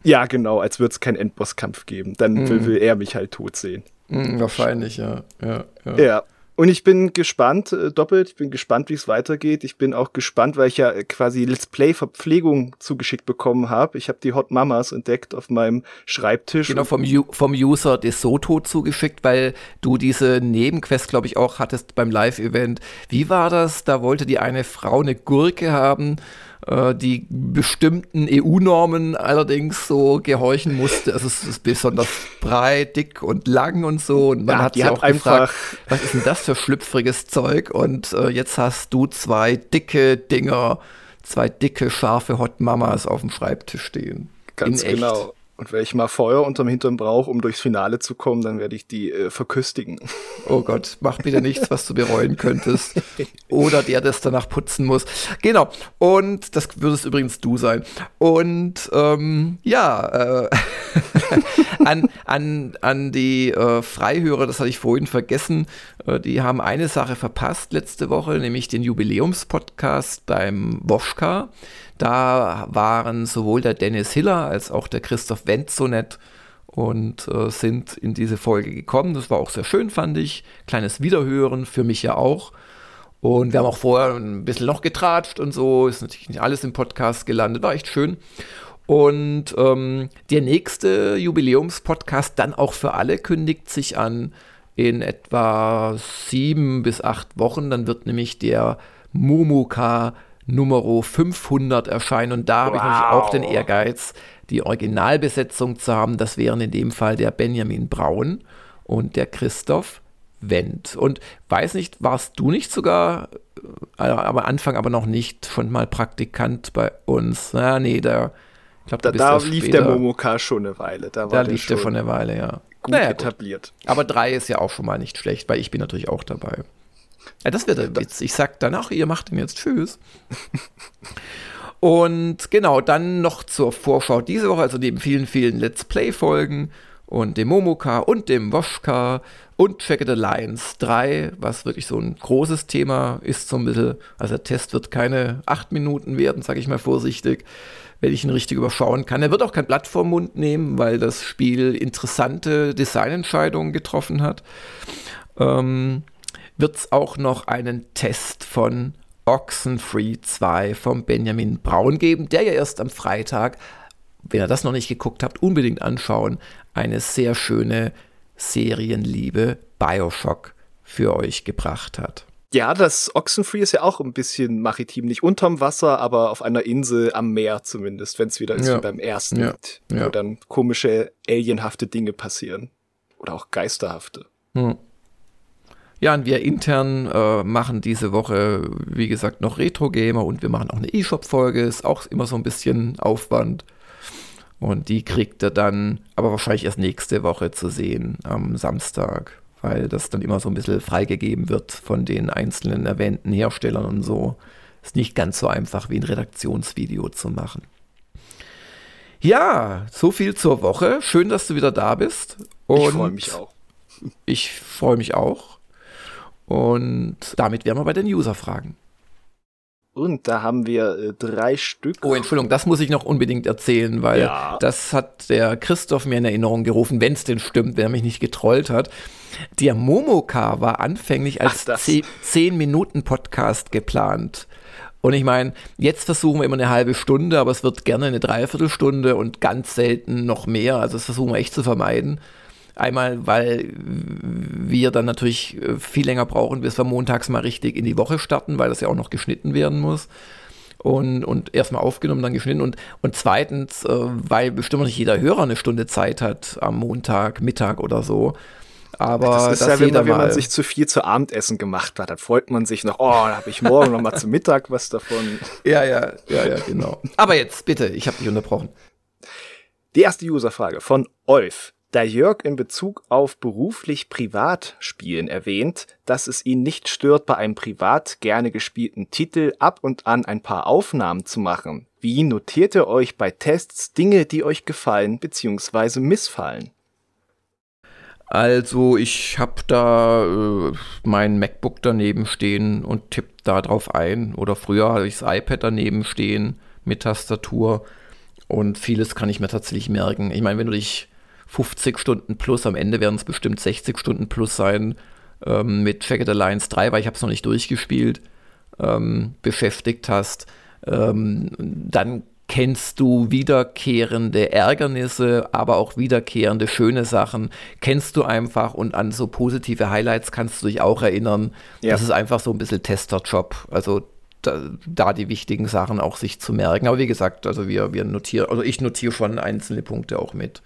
Speaker 2: ja, genau, als würde es keinen Endbosskampf geben. Dann mm. will, will, er mich halt tot sehen.
Speaker 1: Mm, wahrscheinlich, ja. Ja,
Speaker 2: ja. ja. Und ich bin gespannt, äh, doppelt, ich bin gespannt, wie es weitergeht. Ich bin auch gespannt, weil ich ja äh, quasi Let's Play Verpflegung zugeschickt bekommen habe. Ich habe die Hot Mamas entdeckt auf meinem Schreibtisch.
Speaker 1: Genau, vom, vom User DeSoto zugeschickt, weil du diese Nebenquest, glaube ich, auch hattest beim Live-Event. Wie war das? Da wollte die eine Frau eine Gurke haben äh, die bestimmten EU-Normen allerdings so gehorchen musste. Also es ist besonders breit, dick und lang und so. Und man ja, hat sich auch gefragt, was ist denn das für schlüpfriges Zeug? Und äh, jetzt hast du zwei dicke Dinger, zwei dicke, scharfe Hot Mamas auf dem Schreibtisch stehen.
Speaker 2: Ganz genau. Und wenn ich mal Feuer unterm Hintern brauche, um durchs Finale zu kommen, dann werde ich die äh, verköstigen.
Speaker 1: Oh Gott, mach bitte nichts, was du bereuen könntest. Oder der das danach putzen muss. Genau. Und das würdest übrigens du sein. Und ähm, ja, äh, an, an, an die äh, Freihörer, das hatte ich vorhin vergessen, äh, die haben eine Sache verpasst letzte Woche, nämlich den Jubiläumspodcast beim Woschka. Da waren sowohl der Dennis Hiller als auch der Christoph Wendt so nett und äh, sind in diese Folge gekommen. Das war auch sehr schön, fand ich. Kleines Wiederhören, für mich ja auch. Und wir haben auch vorher ein bisschen noch getratscht und so. Ist natürlich nicht alles im Podcast gelandet, war echt schön. Und ähm, der nächste Jubiläumspodcast, dann auch für alle, kündigt sich an in etwa sieben bis acht Wochen. Dann wird nämlich der Momoka Nummer 500 erscheinen. Und da wow. habe ich natürlich auch den Ehrgeiz, die Originalbesetzung zu haben. Das wären in dem Fall der Benjamin Braun und der Christoph Wendt. Und weiß nicht, warst du nicht sogar, äh, am Anfang aber noch nicht, schon mal Praktikant bei uns? Na, nee, da,
Speaker 2: ich glaube, da, da lief später. der Momoka schon eine Weile.
Speaker 1: Da, da lief der schon eine Weile, ja.
Speaker 2: Gut naja, etabliert.
Speaker 1: Gut. Aber drei ist ja auch schon mal nicht schlecht, weil ich bin natürlich auch dabei. Ja, das wird der Witz. Ich sag danach, ihr macht ihn jetzt. Tschüss. Und genau, dann noch zur Vorschau diese Woche, also neben vielen, vielen Let's Play-Folgen und dem Momoka und dem Woschka und Check It Alliance 3, was wirklich so ein großes Thema ist, so ein bisschen. Also der Test wird keine acht Minuten werden, sage ich mal vorsichtig, wenn ich ihn richtig überschauen kann. Er wird auch kein Blatt vorm Mund nehmen, weil das Spiel interessante Designentscheidungen getroffen hat. Ähm, wird es auch noch einen Test von Oxenfree 2 vom Benjamin Braun geben, der ja erst am Freitag, wenn ihr das noch nicht geguckt habt, unbedingt anschauen, eine sehr schöne Serienliebe Bioshock für euch gebracht hat.
Speaker 2: Ja, das Oxenfree ist ja auch ein bisschen maritim, nicht unterm Wasser, aber auf einer Insel am Meer zumindest, wenn es wieder ist ja. wie beim ersten, ja. wo ja. dann komische, alienhafte Dinge passieren. Oder auch geisterhafte. Hm.
Speaker 1: Ja, und wir intern äh, machen diese Woche, wie gesagt, noch Retro-Gamer und wir machen auch eine E-Shop-Folge. Ist auch immer so ein bisschen Aufwand. Und die kriegt er dann aber wahrscheinlich erst nächste Woche zu sehen, am Samstag, weil das dann immer so ein bisschen freigegeben wird von den einzelnen erwähnten Herstellern und so. Ist nicht ganz so einfach wie ein Redaktionsvideo zu machen. Ja, so viel zur Woche. Schön, dass du wieder da bist.
Speaker 2: Und ich freue mich auch.
Speaker 1: Ich freue mich auch. Und damit wären wir bei den User-Fragen.
Speaker 2: Und da haben wir äh, drei Stück.
Speaker 1: Oh, Entschuldigung, das muss ich noch unbedingt erzählen, weil ja. das hat der Christoph mir in Erinnerung gerufen, wenn es denn stimmt, wenn er mich nicht getrollt hat. Der Momoka war anfänglich als 10-Minuten-Podcast geplant. Und ich meine, jetzt versuchen wir immer eine halbe Stunde, aber es wird gerne eine Dreiviertelstunde und ganz selten noch mehr. Also das versuchen wir echt zu vermeiden. Einmal, weil wir dann natürlich äh, viel länger brauchen, bis wir montags mal richtig in die Woche starten, weil das ja auch noch geschnitten werden muss. Und, und erstmal aufgenommen, dann geschnitten. Und, und zweitens, äh, weil bestimmt nicht jeder Hörer eine Stunde Zeit hat am Montag, Mittag oder so. Aber
Speaker 2: das ist ja, wenn man, wenn man sich zu viel zu Abendessen gemacht hat, dann freut man sich noch, oh, da habe ich morgen noch mal zu Mittag was davon.
Speaker 1: Ja, ja, ja, ja, genau. Aber jetzt bitte, ich habe dich unterbrochen.
Speaker 2: Die erste Userfrage von Olf. Da Jörg in Bezug auf beruflich Privatspielen erwähnt, dass es ihn nicht stört, bei einem privat gerne gespielten Titel ab und an ein paar Aufnahmen zu machen. Wie notiert ihr euch bei Tests Dinge, die euch gefallen bzw. missfallen?
Speaker 1: Also ich habe da äh, mein MacBook daneben stehen und tippe da drauf ein. Oder früher hatte ich das iPad daneben stehen mit Tastatur. Und vieles kann ich mir tatsächlich merken. Ich meine, wenn du dich 50 Stunden plus, am Ende werden es bestimmt 60 Stunden plus sein, ähm, mit Jagged Alliance 3, weil ich habe es noch nicht durchgespielt, ähm, beschäftigt hast, ähm, dann kennst du wiederkehrende Ärgernisse, aber auch wiederkehrende schöne Sachen, kennst du einfach und an so positive Highlights kannst du dich auch erinnern. Ja. Das ist einfach so ein bisschen Testerjob. Also da, da, die wichtigen Sachen auch sich zu merken. Aber wie gesagt, also wir, wir notieren, also ich notiere schon einzelne Punkte auch mit.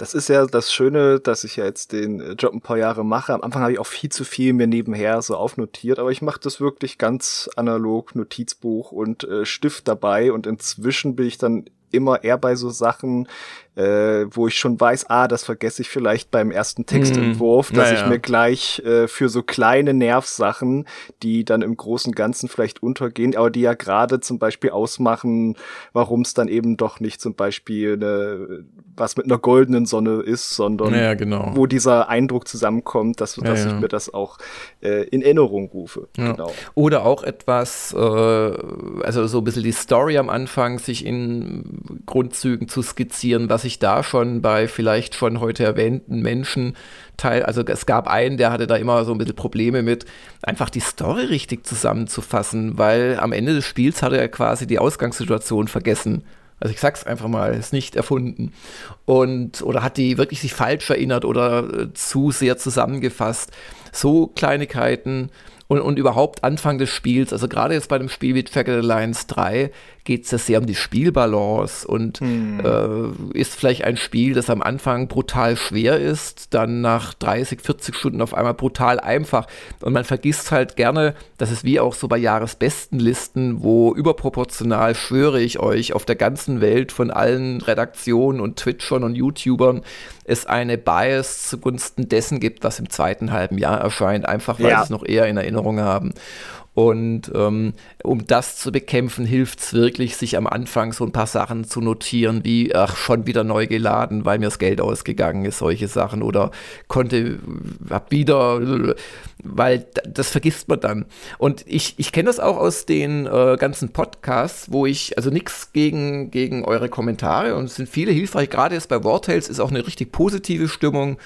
Speaker 2: Das ist ja das Schöne, dass ich ja jetzt den äh, Job ein paar Jahre mache. Am Anfang habe ich auch viel zu viel mir nebenher so aufnotiert, aber ich mache das wirklich ganz analog, Notizbuch und äh, Stift dabei und inzwischen bin ich dann immer eher bei so Sachen, äh, wo ich schon weiß, ah, das vergesse ich vielleicht beim ersten Textentwurf, mhm. dass naja. ich mir gleich äh, für so kleine Nervsachen, die dann im großen Ganzen vielleicht untergehen, aber die ja gerade zum Beispiel ausmachen, warum es dann eben doch nicht zum Beispiel eine, was mit einer goldenen Sonne ist, sondern
Speaker 1: ja, genau.
Speaker 2: wo dieser Eindruck zusammenkommt, dass, dass ja, ich mir das auch äh, in Erinnerung rufe.
Speaker 1: Genau. Oder auch etwas, äh, also so ein bisschen die Story am Anfang, sich in Grundzügen zu skizzieren, was ich da schon bei vielleicht schon heute erwähnten Menschen teil, also es gab einen, der hatte da immer so ein bisschen Probleme mit, einfach die Story richtig zusammenzufassen, weil am Ende des Spiels hatte er quasi die Ausgangssituation vergessen. Also ich sag's einfach mal, ist nicht erfunden. Und, oder hat die wirklich sich falsch erinnert oder äh, zu sehr zusammengefasst. So Kleinigkeiten und, und überhaupt Anfang des Spiels, also gerade jetzt bei dem Spiel wie Jagged Alliance 3, geht es ja sehr um die Spielbalance und hm. äh, ist vielleicht ein Spiel, das am Anfang brutal schwer ist, dann nach 30, 40 Stunden auf einmal brutal einfach. Und man vergisst halt gerne, dass es wie auch so bei Jahresbestenlisten, wo überproportional, schwöre ich euch, auf der ganzen Welt von allen Redaktionen und Twitchern und YouTubern es eine Bias zugunsten dessen gibt, was im zweiten halben Jahr erscheint, einfach weil ja. sie es noch eher in Erinnerung haben. Und ähm, um das zu bekämpfen, hilft es wirklich, sich am Anfang so ein paar Sachen zu notieren, wie, ach, schon wieder neu geladen, weil mir das Geld ausgegangen ist, solche Sachen. Oder konnte, hab wieder, weil das vergisst man dann. Und ich, ich kenne das auch aus den äh, ganzen Podcasts, wo ich, also nichts gegen, gegen eure Kommentare und es sind viele hilfreich. Gerade jetzt bei Wartales ist auch eine richtig positive Stimmung.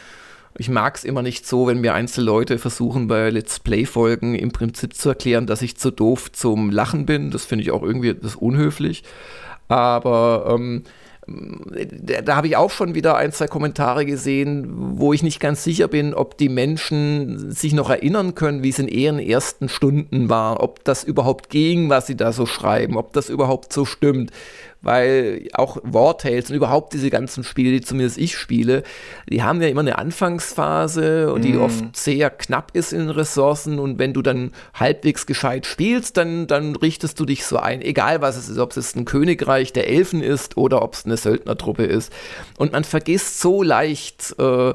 Speaker 1: Ich mag es immer nicht so, wenn mir einzelne Leute versuchen, bei Let's Play-Folgen im Prinzip zu erklären, dass ich zu doof zum Lachen bin. Das finde ich auch irgendwie das unhöflich. Aber ähm, da, da habe ich auch schon wieder ein, zwei Kommentare gesehen, wo ich nicht ganz sicher bin, ob die Menschen sich noch erinnern können, wie es in ihren ersten Stunden war, ob das überhaupt ging, was sie da so schreiben, ob das überhaupt so stimmt weil auch War Tales und überhaupt diese ganzen Spiele, die zumindest ich spiele, die haben ja immer eine Anfangsphase und die mm. oft sehr knapp ist in Ressourcen und wenn du dann halbwegs gescheit spielst, dann, dann richtest du dich so ein, egal was es ist, ob es ein Königreich der Elfen ist oder ob es eine Söldnertruppe ist. Und man vergisst so leicht, äh,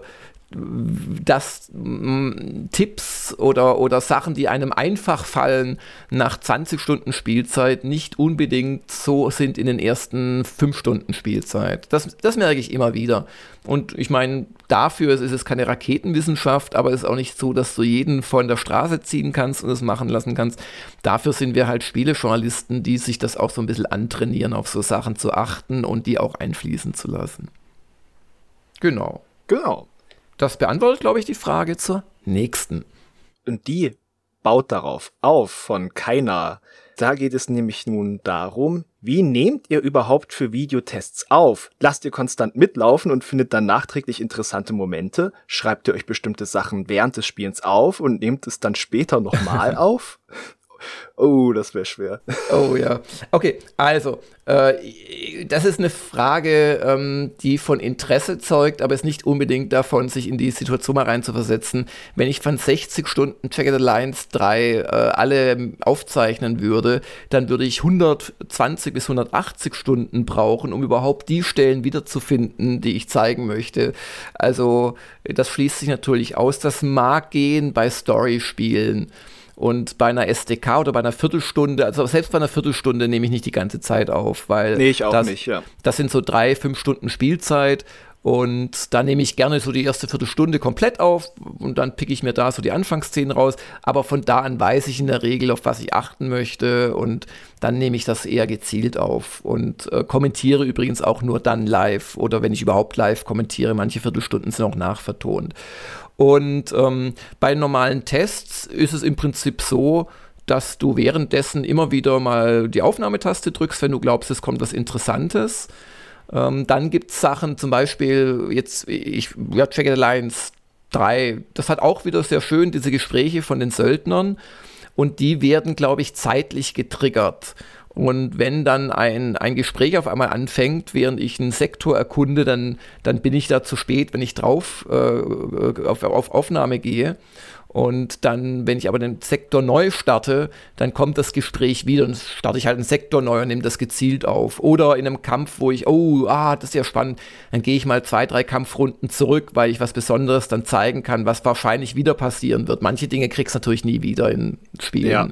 Speaker 1: dass mh, Tipps oder, oder Sachen, die einem einfach fallen, nach 20 Stunden Spielzeit nicht unbedingt so sind in den ersten 5 Stunden Spielzeit. Das, das merke ich immer wieder. Und ich meine, dafür ist es keine Raketenwissenschaft, aber es ist auch nicht so, dass du jeden von der Straße ziehen kannst und es machen lassen kannst. Dafür sind wir halt Spielejournalisten, die sich das auch so ein bisschen antrainieren, auf so Sachen zu achten und die auch einfließen zu lassen. Genau.
Speaker 2: Genau.
Speaker 1: Das beantwortet, glaube ich, die Frage zur nächsten.
Speaker 2: Und die baut darauf auf von keiner. Da geht es nämlich nun darum, wie nehmt ihr überhaupt für Videotests auf? Lasst ihr konstant mitlaufen und findet dann nachträglich interessante Momente? Schreibt ihr euch bestimmte Sachen während des Spielens auf und nehmt es dann später nochmal auf? Oh, das wäre schwer.
Speaker 1: Oh ja. Okay, also, äh, das ist eine Frage, ähm, die von Interesse zeugt, aber es nicht unbedingt davon, sich in die Situation mal reinzuversetzen. Wenn ich von 60 Stunden Check Alliance 3 äh, alle aufzeichnen würde, dann würde ich 120 bis 180 Stunden brauchen, um überhaupt die Stellen wiederzufinden, die ich zeigen möchte. Also, das schließt sich natürlich aus. Das mag gehen bei Story-Spielen. Und bei einer SDK oder bei einer Viertelstunde, also selbst bei einer Viertelstunde nehme ich nicht die ganze Zeit auf, weil
Speaker 2: nee, ich auch
Speaker 1: das,
Speaker 2: nicht, ja.
Speaker 1: das sind so drei, fünf Stunden Spielzeit und da nehme ich gerne so die erste Viertelstunde komplett auf und dann picke ich mir da so die Anfangsszenen raus. Aber von da an weiß ich in der Regel, auf was ich achten möchte und dann nehme ich das eher gezielt auf und äh, kommentiere übrigens auch nur dann live oder wenn ich überhaupt live kommentiere. Manche Viertelstunden sind auch nachvertont. Und ähm, bei normalen Tests ist es im Prinzip so, dass du währenddessen immer wieder mal die Aufnahmetaste drückst, wenn du glaubst, es kommt was Interessantes. Ähm, dann gibt es Sachen, zum Beispiel jetzt, ich, ja, Jagged Alliance 3, das hat auch wieder sehr schön diese Gespräche von den Söldnern und die werden, glaube ich, zeitlich getriggert. Und wenn dann ein, ein Gespräch auf einmal anfängt, während ich einen Sektor erkunde, dann, dann bin ich da zu spät, wenn ich drauf äh, auf, auf Aufnahme gehe. Und dann, wenn ich aber den Sektor neu starte, dann kommt das Gespräch wieder und starte ich halt einen Sektor neu und nehme das gezielt auf. Oder in einem Kampf, wo ich, oh, ah, das ist ja spannend, dann gehe ich mal zwei, drei Kampfrunden zurück, weil ich was Besonderes dann zeigen kann, was wahrscheinlich wieder passieren wird. Manche Dinge kriegst du natürlich nie wieder in Spielen. Ja.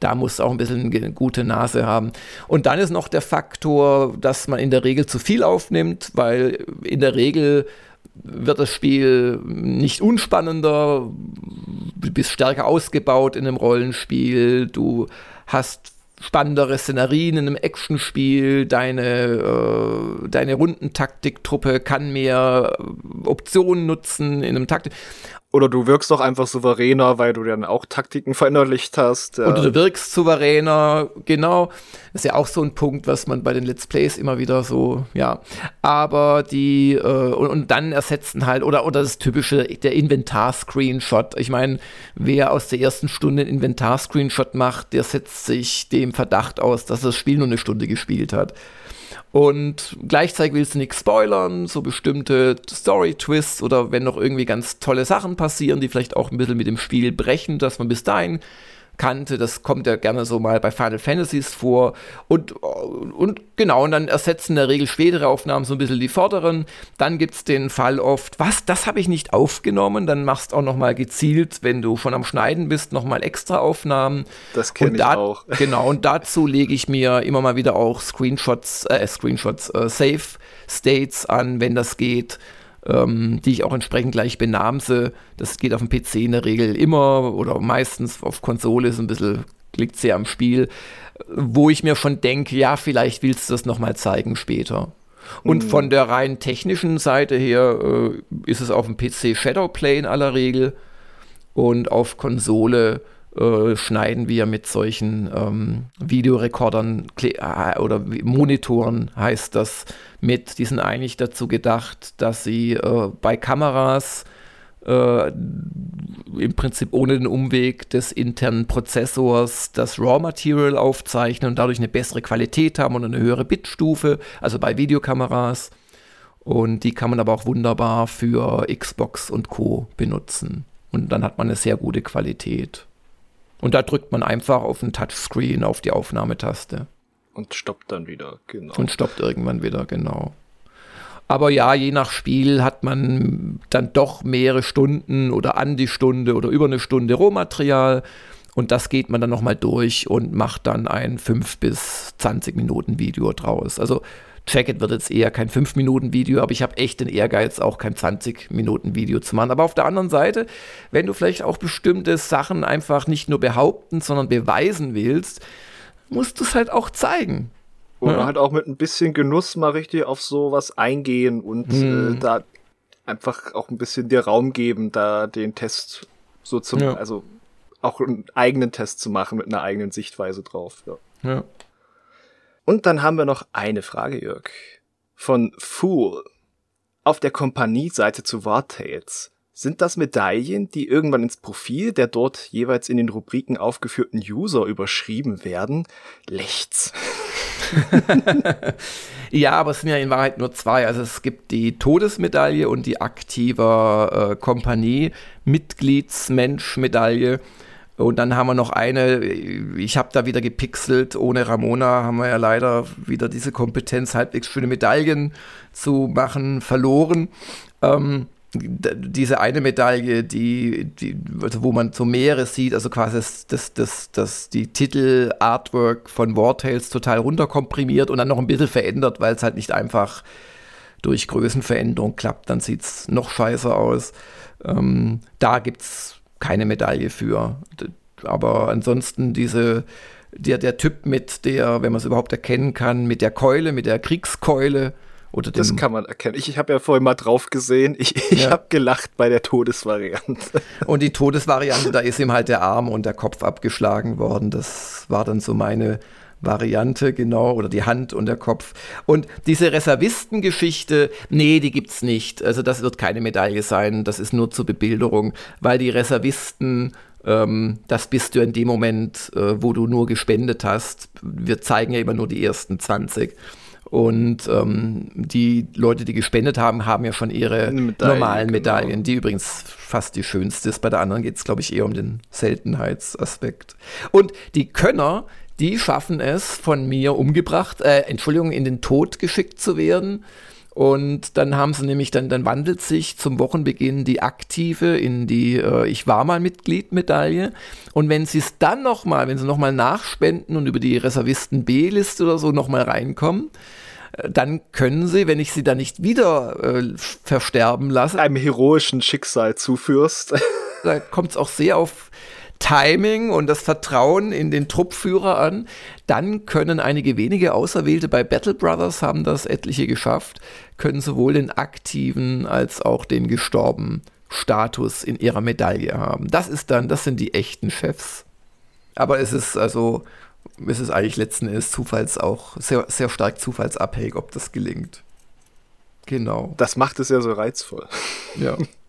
Speaker 1: Da muss auch ein bisschen eine gute Nase haben. Und dann ist noch der Faktor, dass man in der Regel zu viel aufnimmt, weil in der Regel wird das Spiel nicht unspannender, du bist stärker ausgebaut in einem Rollenspiel, du hast spannendere Szenarien in einem Actionspiel, deine, äh, deine Rundentaktiktruppe kann mehr Optionen nutzen in einem Taktik.
Speaker 2: Oder du wirkst doch einfach souveräner, weil du dann auch Taktiken verinnerlicht hast.
Speaker 1: Oder du wirkst souveräner, genau. Ist ja auch so ein Punkt, was man bei den Let's Plays immer wieder so, ja. Aber die, äh, und, und, dann ersetzen halt, oder, oder das typische, der Inventar-Screenshot. Ich meine, wer aus der ersten Stunde einen Inventar-Screenshot macht, der setzt sich dem Verdacht aus, dass das Spiel nur eine Stunde gespielt hat. Und gleichzeitig willst du nichts spoilern, so bestimmte Story-Twists oder wenn noch irgendwie ganz tolle Sachen passieren, die vielleicht auch ein bisschen mit dem Spiel brechen, dass man bis dahin kannte. Das kommt ja gerne so mal bei Final Fantasies vor. Und, und genau, und dann ersetzen in der Regel spätere Aufnahmen so ein bisschen die vorderen. Dann gibt es den Fall oft, was, das habe ich nicht aufgenommen. Dann machst du auch nochmal gezielt, wenn du schon am Schneiden bist, nochmal extra Aufnahmen.
Speaker 2: Das kenne ich auch.
Speaker 1: Genau, und dazu lege ich mir immer mal wieder auch Screenshots, äh, Screenshots, äh, Save States an, wenn das geht ähm, die ich auch entsprechend gleich benamse. Das geht auf dem PC in der Regel immer oder meistens auf Konsole ist ein bisschen, liegt sehr am Spiel, wo ich mir schon denke, ja, vielleicht willst du das nochmal zeigen später. Und mhm. von der rein technischen Seite her äh, ist es auf dem PC Shadowplay in aller Regel und auf Konsole äh, schneiden wir mit solchen ähm, Videorekordern äh, oder Monitoren heißt das mit. Die sind eigentlich dazu gedacht, dass sie äh, bei Kameras äh, im Prinzip ohne den Umweg des internen Prozessors das Raw Material aufzeichnen und dadurch eine bessere Qualität haben und eine höhere Bitstufe, also bei Videokameras. Und die kann man aber auch wunderbar für Xbox und Co benutzen. Und dann hat man eine sehr gute Qualität. Und da drückt man einfach auf den Touchscreen auf die Aufnahmetaste.
Speaker 2: Und stoppt dann wieder,
Speaker 1: genau. Und stoppt irgendwann wieder, genau. Aber ja, je nach Spiel hat man dann doch mehrere Stunden oder an die Stunde oder über eine Stunde Rohmaterial. Und das geht man dann nochmal durch und macht dann ein 5 bis 20 Minuten Video draus. Also Jacket wird jetzt eher kein 5-Minuten-Video, aber ich habe echt den Ehrgeiz, auch kein 20-Minuten-Video zu machen. Aber auf der anderen Seite, wenn du vielleicht auch bestimmte Sachen einfach nicht nur behaupten, sondern beweisen willst, musst du es halt auch zeigen.
Speaker 2: Oder ja? halt auch mit ein bisschen Genuss mal richtig auf sowas eingehen und hm. äh, da einfach auch ein bisschen dir Raum geben, da den Test so zum, ja. also auch einen eigenen Test zu machen mit einer eigenen Sichtweise drauf. Ja. ja. Und dann haben wir noch eine Frage, Jörg. Von Fool. Auf der Kompanieseite zu Wartales. Sind das Medaillen, die irgendwann ins Profil der dort jeweils in den Rubriken aufgeführten User überschrieben werden? Lechts.
Speaker 1: ja, aber es sind ja in Wahrheit nur zwei. Also es gibt die Todesmedaille und die aktiver äh, Kompanie-Mitgliedsmensch-Medaille. Und dann haben wir noch eine, ich habe da wieder gepixelt, ohne Ramona haben wir ja leider wieder diese Kompetenz, halbwegs schöne Medaillen zu machen, verloren. Ähm, diese eine Medaille, die, die, also wo man so mehrere sieht, also quasi das, das, das, das, die Titel-Artwork von Wartales total runterkomprimiert und dann noch ein bisschen verändert, weil es halt nicht einfach durch Größenveränderung klappt, dann sieht es noch scheiße aus. Ähm, da es keine Medaille für. Aber ansonsten diese, der, der Typ mit der, wenn man es überhaupt erkennen kann, mit der Keule, mit der Kriegskeule. Oder
Speaker 2: das kann man erkennen. Ich, ich habe ja vorhin mal drauf gesehen. Ich, ich ja. habe gelacht bei der Todesvariante.
Speaker 1: Und die Todesvariante, da ist ihm halt der Arm und der Kopf abgeschlagen worden. Das war dann so meine Variante, genau, oder die Hand und der Kopf. Und diese Reservistengeschichte, nee, die gibt's nicht. Also das wird keine Medaille sein, das ist nur zur Bebilderung, weil die Reservisten, ähm, das bist du in dem Moment, äh, wo du nur gespendet hast. Wir zeigen ja immer nur die ersten 20. Und ähm, die Leute, die gespendet haben, haben ja schon ihre Medaille, normalen genau. Medaillen, genau. die übrigens fast die schönste ist. Bei der anderen geht es, glaube ich, eher um den Seltenheitsaspekt. Und die Könner, die schaffen es, von mir umgebracht, äh, Entschuldigung, in den Tod geschickt zu werden. Und dann haben sie nämlich, dann, dann wandelt sich zum Wochenbeginn die aktive in die äh, Ich war mal Mitglied-Medaille. Und wenn sie es dann nochmal, wenn sie nochmal nachspenden und über die Reservisten B-Liste oder so nochmal reinkommen, äh, dann können sie, wenn ich sie dann nicht wieder äh, versterben lasse,
Speaker 2: einem heroischen Schicksal zuführst.
Speaker 1: da kommt es auch sehr auf Timing und das Vertrauen in den Truppführer an, dann können einige wenige Auserwählte bei Battle Brothers haben das etliche geschafft, können sowohl den aktiven als auch den gestorbenen Status in ihrer Medaille haben. Das ist dann, das sind die echten Chefs. Aber es ist also, es ist eigentlich letzten Endes Zufalls auch sehr, sehr stark zufallsabhängig, ob das gelingt. Genau.
Speaker 2: Das macht es ja so reizvoll.
Speaker 1: Ja.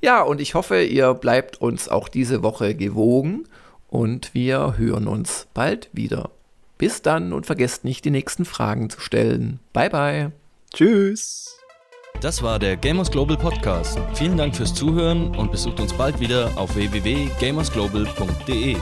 Speaker 1: Ja, und ich hoffe, ihr bleibt uns auch diese Woche gewogen und wir hören uns bald wieder. Bis dann und vergesst nicht, die nächsten Fragen zu stellen. Bye bye.
Speaker 2: Tschüss.
Speaker 3: Das war der Gamers Global Podcast. Vielen Dank fürs Zuhören und besucht uns bald wieder auf www.gamersglobal.de.